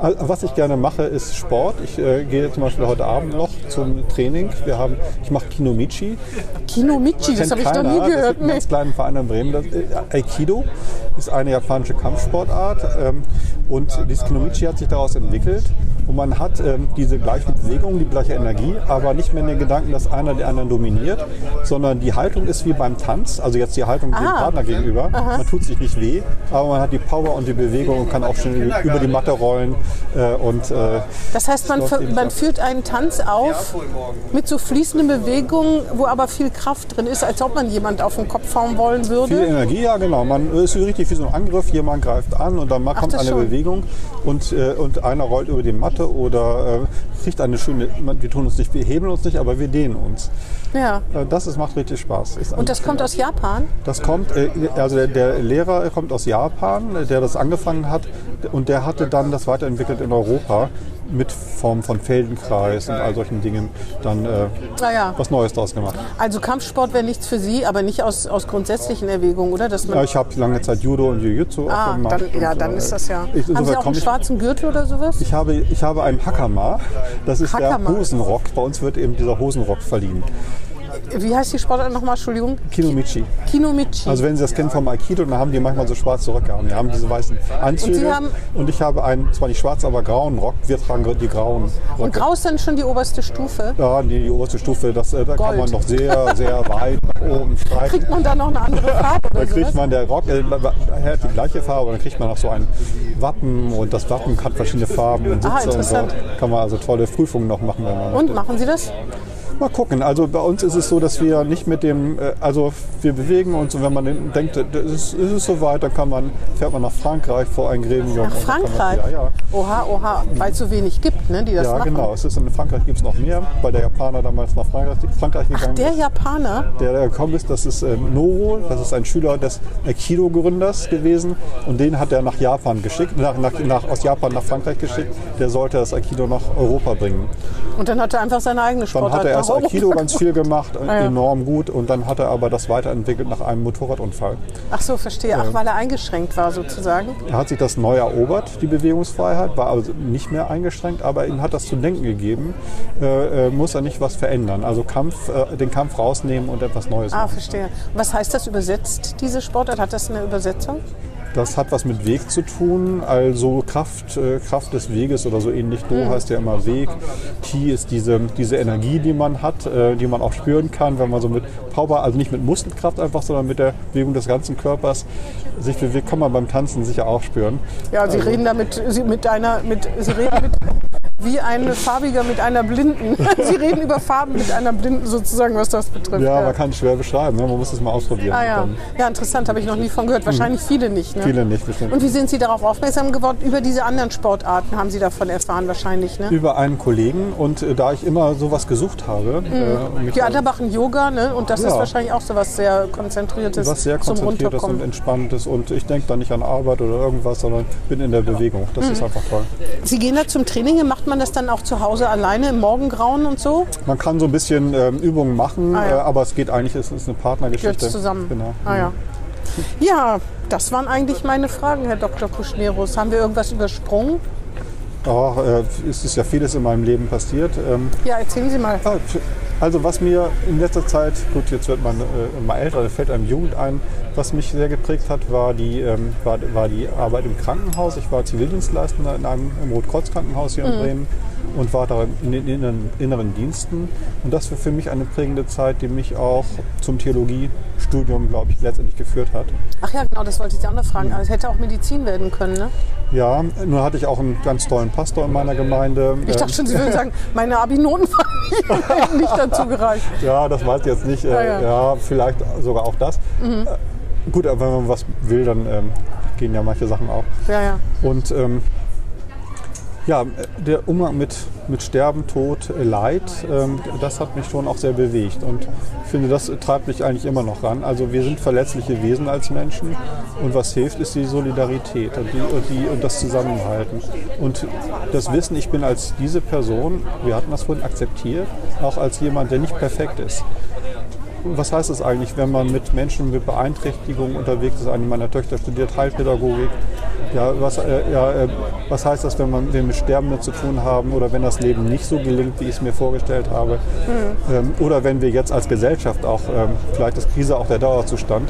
Also, Was ich gerne mache, ist Sport. Ich äh, gehe zum Beispiel heute Abend noch zum Training. Wir haben, ich mache Kinomichi. Kinomichi, das habe ich noch nie Das gehört. ist ein ganz kleinen Verein in Bremen. Das, äh, Aikido ist eine japanische Kampfsportart. Ähm, und dieses Kinomichi hat sich daraus entwickelt. Und man hat ähm, diese gleichen Bewegungen, die gleiche Energie, aber nicht mehr den Gedanken, dass einer den anderen dominiert, sondern die Haltung ist wie beim Tanz. Also jetzt die Haltung dem. Partner gegenüber. Man tut sich nicht weh, aber man hat die Power und die Bewegung und kann auch schnell über die Matte rollen. Äh, und äh, Das heißt, man, man führt einen Tanz auf mit so fließenden Bewegungen, wo aber viel Kraft drin ist, als ob man jemand auf den Kopf hauen wollen Viel würde. Energie, ja genau. Man ist richtig wie so ein Angriff. Jemand greift an und dann kommt das eine schon. Bewegung und, äh, und einer rollt über die Matte oder äh, kriegt eine schöne. Wir tun uns nicht, wir hebeln uns nicht, aber wir dehnen uns. Ja. Äh, das ist, macht richtig Spaß. Ist Und das kommt aus Japan? Das kommt, äh, also der, der Lehrer kommt aus Japan, der das angefangen hat und der hatte dann das weiterentwickelt in Europa mit Form von Feldenkreis und all solchen Dingen dann äh, Naja, was Neues daraus gemacht. also Kampfsport wäre nichts für Sie, aber nicht aus, aus grundsätzlichen Erwägungen, oder? Dass man Ja, ich habe lange Zeit Judo und Jiu-Jitsu ah, gemacht. dann, ja, und, dann äh, ist das ja. Ich, Haben Sie auch einen schwarzen Gürtel oder sowas? Ich habe, ich habe einen Hakama, das ist Hakama. der Hosenrock. Bei uns wird eben dieser Hosenrock verliehen. Wie heißt die Sportart nochmal? Entschuldigung. Kinomichi. Kinomichi. Also wenn Sie das kennen vom Aikido, dann haben die manchmal so schwarze Röcke an. Die haben diese weißen Anzüge. Und und ich habe einen, zwar nicht schwarz, aber grauen Rock. Wir tragen die grauen Röcke. Und grau ist dann schon die oberste Stufe. Ja, die, die oberste Stufe, das, äh, da kann Gold. man noch sehr, sehr weit nach oben streichen. Kriegt man da noch eine andere Farbe Da oder kriegt sowas? man der Rock, äh, hat die gleiche Farbe, dann kriegt man noch so ein Wappen und das Wappen hat verschiedene Farben und Ah, Sitze und so. Kann man also tolle Prüfungen noch machen. Und machen Sie das? Mal gucken. Also bei uns ist es so, dass wir nicht mit dem, äh, also wir bewegen uns und wenn man denkt, es ist, es ist soweit, dann kann man, fährt man nach Frankreich vor ein Gremium. Nach kann man- Frankreich? Ja, ja. Oha, oha, weil es so wenig gibt, ne, die das Ja, machen. genau. Es ist in Frankreich gibt es noch mehr, weil der Japaner damals nach Frankreich, Frankreich gegangen Der ist. Japaner, Der, der gekommen ist, das ist äh, Noro, das ist ein Schüler des Aikido-Gründers gewesen und den hat er nach Japan geschickt, nach, nach, nach, aus Japan nach Frankreich geschickt. Der sollte das Aikido nach Europa bringen. und dann hat er einfach seine eigene Sportart er nach Europa Aikido ganz viel gemacht, (laughs) ja. enorm gut und dann hat er aber das weiterentwickelt nach einem Motorradunfall. Ach so, verstehe. Ach, weil er eingeschränkt war sozusagen. Er hat sich das neu erobert, die Bewegungsfreiheit, war also nicht mehr eingeschränkt, aber ihm hat das zu denken gegeben, äh, äh, muss er nicht was verändern. Also Kampf, äh, den Kampf rausnehmen und etwas Neues Ah, machen. verstehe. Was heißt das übersetzt, diese Sportart? Hat das eine Übersetzung? Das hat was mit Weg zu tun, also Kraft, äh, Kraft des Weges oder so ähnlich. Do heißt ja immer Weg. Ki ist diese, diese Energie, die man hat, äh, die man auch spüren kann, wenn man so mit Power, also nicht mit Muskelkraft einfach, sondern mit der Bewegung des ganzen Körpers sich bewegt, kann man beim Tanzen sicher auch spüren. Ja, Sie reden da mit, Sie, mit einer, mit, Sie reden mit, wie ein Farbiger mit einer Blinden. (laughs) Sie reden über Farben mit einer Blinden sozusagen, was das betrifft. Ja, man kann es schwer beschreiben, ne? man muss es mal ausprobieren. Ah ja, ja interessant, habe ich noch nie von gehört. Wahrscheinlich viele nicht. Ne? viele nicht bestimmt. Und wie sind Sie darauf aufmerksam geworden? Über diese anderen Sportarten haben Sie davon erfahren wahrscheinlich, ne? Über einen Kollegen und äh, da ich immer sowas gesucht habe, äh, mich Die anderen machen Yoga, ne? Und das ist Ja. wahrscheinlich auch so was sehr konzentriertes was sehr konzentriertes und entspanntes und ich denke da nicht an Arbeit oder irgendwas, sondern bin in der Bewegung. Das Mhm. ist einfach toll. Sie gehen da zum Training, macht man das dann auch zu Hause alleine im Morgengrauen und so? Man kann so ein bisschen ähm, Übungen machen, Ah, ja. äh, aber es geht eigentlich, es ist eine Partnergeschichte. Gehört zusammen. Genau. Ah, ja. ja, das waren eigentlich meine Fragen, Herr Dr. Kuschnerus. Haben wir irgendwas übersprungen? Ja, äh, es ist ja vieles in meinem Leben passiert. Ähm, Ja, erzählen Sie mal. f- also was mir in letzter Zeit, gut, jetzt wird man äh, mal älter, da fällt einem Jugend ein, was mich sehr geprägt hat, war die, ähm, war, war die Arbeit im Krankenhaus. Ich war Zivildienstleistender in einem im Rotkreuz-Krankenhaus hier in Bremen und war da in den inneren, inneren Diensten. Und das war für mich eine prägende Zeit, die mich auch zum Theologiestudium, glaube ich, letztendlich geführt hat. Ach ja, genau, das wollte ich Sie auch noch fragen. Aber es hätte auch Medizin werden können, ne? Ja, nun hatte ich auch einen ganz tollen Pastor in meiner Gemeinde. Ich dachte schon, Sie würden (laughs) sagen, meine Abi-Noten hätten (laughs) nicht dazu gereicht. (laughs) Ja, das weiß ich jetzt nicht. Äh, Ja, ja. ja. vielleicht sogar auch das. Äh, gut, aber wenn man was will, dann ähm, gehen ja manche Sachen auch. Ja, ja. Und ähm, ja, der Umgang mit, mit Sterben, Tod, Leid, ähm, das hat mich schon auch sehr bewegt. Und ich finde, das treibt mich eigentlich immer noch ran. Also wir sind verletzliche Wesen als Menschen und was hilft, ist die Solidarität und, die, und, die, und das Zusammenhalten. Und das Wissen, ich bin als diese Person, wir hatten das vorhin akzeptiert, auch als jemand, der nicht perfekt ist. Was heißt das eigentlich, wenn man mit Menschen mit Beeinträchtigung unterwegs ist? Eine meiner Töchter studiert Heilpädagogik. Ja, was, äh, ja, äh, was heißt das, wenn man wir mit Sterbenden zu tun haben oder wenn das Leben nicht so gelingt, wie ich es mir vorgestellt habe? Mhm. Ähm, oder wenn wir jetzt als Gesellschaft auch, ähm, vielleicht ist Krise auch der Dauerzustand,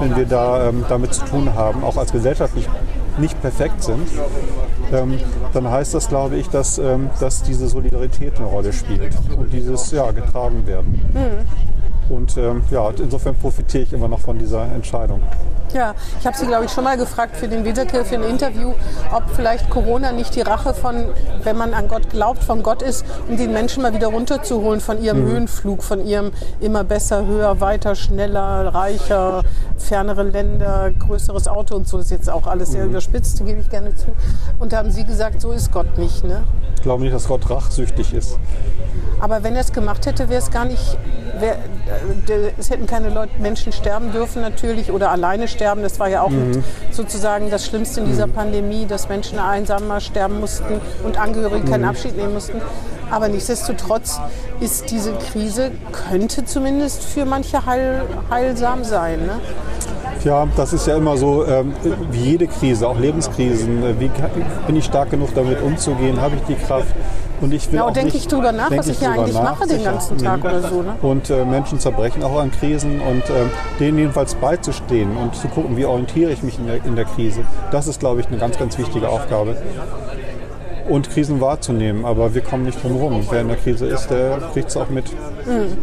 wenn wir da ähm, damit zu tun haben, auch als Gesellschaft nicht, nicht perfekt sind, ähm, dann heißt das, glaube ich, dass, ähm, dass diese Solidarität eine Rolle spielt und dieses ja, getragen werden. Mhm. Und ähm, ja, insofern profitiere ich immer noch von dieser Entscheidung. Ja, ich habe Sie, glaube ich, schon mal gefragt für den Weserkirche, für ein Interview, ob vielleicht Corona nicht die Rache von, wenn man an Gott glaubt, von Gott ist, um den Menschen mal wieder runterzuholen von ihrem mhm. Höhenflug, von ihrem immer besser, höher, weiter, schneller, reicher, fernere Länder, größeres Auto und so. Das ist jetzt auch alles sehr mhm. überspitzt, gebe ich gerne zu. Und da haben Sie gesagt, so ist Gott nicht. Ne? Ich glaube nicht, dass Gott rachsüchtig ist. Aber wenn er es gemacht hätte, wäre es gar nicht, wär, es hätten keine Leute, Menschen sterben dürfen natürlich oder alleine sterben. Das war ja auch mhm. sozusagen das Schlimmste in dieser mhm. Pandemie, dass Menschen einsamer sterben mussten und Angehörige keinen mhm. Abschied nehmen mussten. Aber nichtsdestotrotz ist diese Krise, könnte zumindest für manche heil, heilsam sein. Ne? Ja, das ist ja immer so, ähm, wie jede Krise, auch Lebenskrisen. Äh, wie bin ich stark genug damit umzugehen? Habe ich die Kraft? Und ich will ja, denke ich drüber nach, was ich hier eigentlich nach, mache den ganzen Tag oder so. Ne? Und äh, Menschen zerbrechen auch an Krisen und äh, denen jedenfalls beizustehen und zu gucken, wie orientiere ich mich in der, in der Krise. Das ist, glaube ich, eine ganz, ganz wichtige Aufgabe. Und Krisen wahrzunehmen, aber wir kommen nicht drum herum. Wer in der Krise ist, der kriegt es auch mit. Mhm.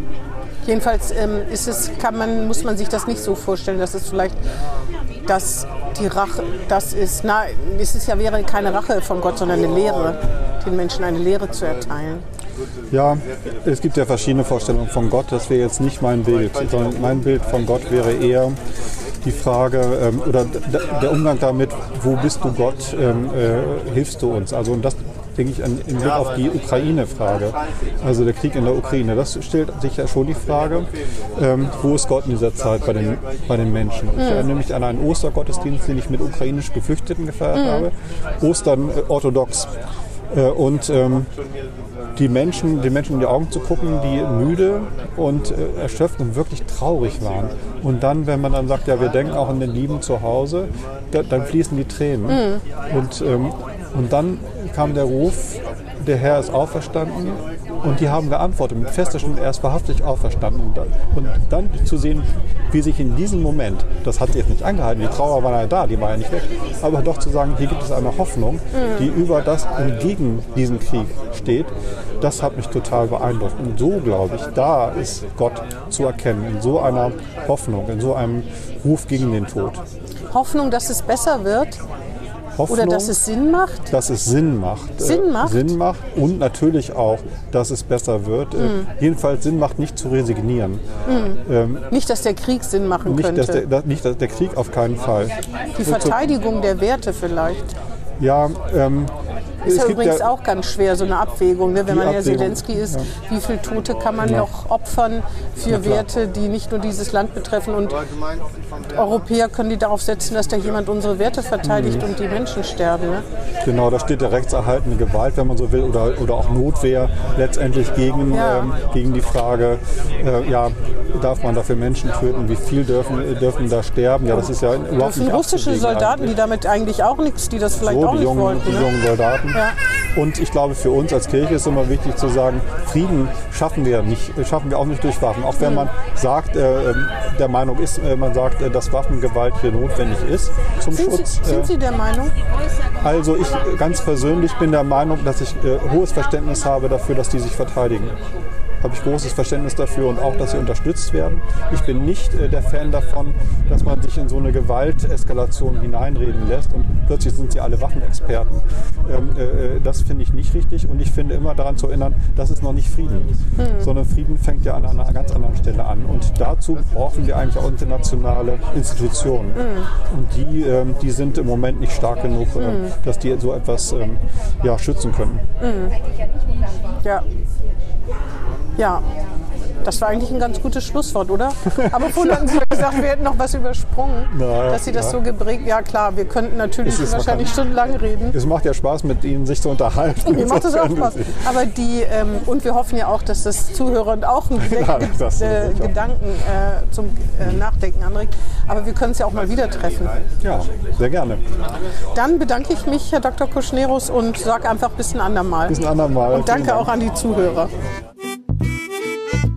Jedenfalls ähm, ist es, kann man, muss man sich das nicht so vorstellen, dass es vielleicht dass die Rache, das ist, na, es ist ja wäre keine Rache von Gott, sondern eine Lehre, den Menschen eine Lehre zu erteilen. Ja, es gibt ja verschiedene Vorstellungen von Gott. Das wäre jetzt nicht mein Bild, sondern mein Bild von Gott wäre eher die Frage ähm, oder der Umgang damit, wo bist du Gott, ähm, äh, hilfst du uns? Also und das denke ich, an, im Blick auf die Ukraine-Frage, also der Krieg in der Ukraine. Das stellt sich ja schon die Frage, ähm, wo ist Gott in dieser Zeit bei den, bei den Menschen? Ich erinnere mich an einen Ostergottesdienst, den ich mit ukrainisch Geflüchteten gefeiert mhm. habe. Ostern äh, orthodox. Äh, und ähm, die Menschen, den Menschen in die Augen zu gucken, die müde und äh, erschöpft und wirklich traurig waren. Und dann, wenn man dann sagt, ja, wir denken auch an den Lieben zu Hause, da, dann fließen die Tränen. Mhm. Und, ähm, und dann kam der Ruf, der Herr ist auferstanden. Und die haben geantwortet mit fester Stimme, er ist wahrhaftig auferstanden. Und dann, zu sehen, wie sich in diesem Moment, das hat jetzt nicht angehalten, die Trauer war ja da, die war ja nicht weg, aber doch zu sagen, hier gibt es eine Hoffnung, die über das und gegen diesen Krieg steht, das hat mich total beeindruckt. Und so, glaube ich, da ist Gott zu erkennen, in so einer Hoffnung, in so einem Ruf gegen den Tod. Hoffnung, dass es besser wird? Hoffnung, Oder dass es Sinn macht? Dass es Sinn macht. Sinn macht? Sinn macht und natürlich auch, dass es besser wird. Mhm. jedenfalls Sinn macht, nicht zu resignieren. Mhm. Ähm, nicht, dass der Krieg Sinn machen nicht, könnte. Dass der, dass, nicht, dass der Krieg auf keinen Fall. Die Verteidigung der Werte vielleicht. Ja, ähm, ist ja übrigens ja auch ganz schwer, so eine Abwägung. Ne? Wenn man ja Zelensky ist, ja. wie viele Tote kann man ja. noch opfern für Werte, die nicht nur dieses Land betreffen? Und Europäer können die darauf setzen, dass da jemand unsere Werte verteidigt mhm. und die Menschen sterben. Ne? Genau, da steht der rechtserhaltende Gewalt, wenn man so will, oder, oder auch Notwehr letztendlich gegen, ähm, gegen die Frage, äh, ja, darf man dafür Menschen töten? Wie viel dürfen, dürfen da sterben? Ja, das ist ja überhaupt Das sind russische Soldaten, die damit eigentlich auch nichts, die das vielleicht so, auch nicht jungen, wollten. Die ne? jungen Soldaten. Ja. Und ich glaube, für uns als Kirche ist immer wichtig zu sagen, Frieden schaffen wir nicht, schaffen wir auch nicht durch Waffen. Auch wenn man sagt, äh, ähm, der Meinung ist, äh, man sagt, äh, dass Waffengewalt hier notwendig ist zum sind Schutz. Sie, sind Sie der Meinung? Also ich ganz persönlich bin der Meinung, dass ich äh, hohes Verständnis habe dafür, dass die sich verteidigen habe ich großes Verständnis dafür und auch, dass sie unterstützt werden. Ich bin nicht äh, der Fan davon, dass man sich in so eine Gewalteskalation hineinreden lässt und plötzlich sind sie alle Waffenexperten. Ähm, äh, äh das finde ich nicht richtig und ich finde immer daran zu erinnern, das ist noch nicht Frieden, hm. sondern Frieden fängt ja an einer ganz anderen Stelle an und dazu brauchen wir eigentlich auch internationale Institutionen hm. und die, ähm, die sind im Moment nicht stark genug, hm. dass die so etwas ähm, ja, schützen können. Hm. Ja. Ja, Das war eigentlich ein ganz gutes Schlusswort, oder? Aber (laughs) vorhin hatten Sie gesagt, wir hätten noch was übersprungen, Na, dass Sie das ja. so geprägt. Ja klar, wir könnten natürlich Es ist wahrscheinlich stundenlang reden. Es macht ja Spaß, mit Ihnen sich zu unterhalten. Mir macht das auch Spaß. (laughs) Aber die, ähm, und wir hoffen ja auch, dass das Zuhörern auch einen Ja, äh. Gedanken äh, zum äh, Nachdenken anregt. Aber wir können es ja auch mal wieder treffen. Ja, sehr gerne. Dann bedanke ich mich, Herr Dr. Kuschnerus, und sage einfach bis ein andermal. Bis ein andermal. Und danke Dank. auch an die Zuhörer.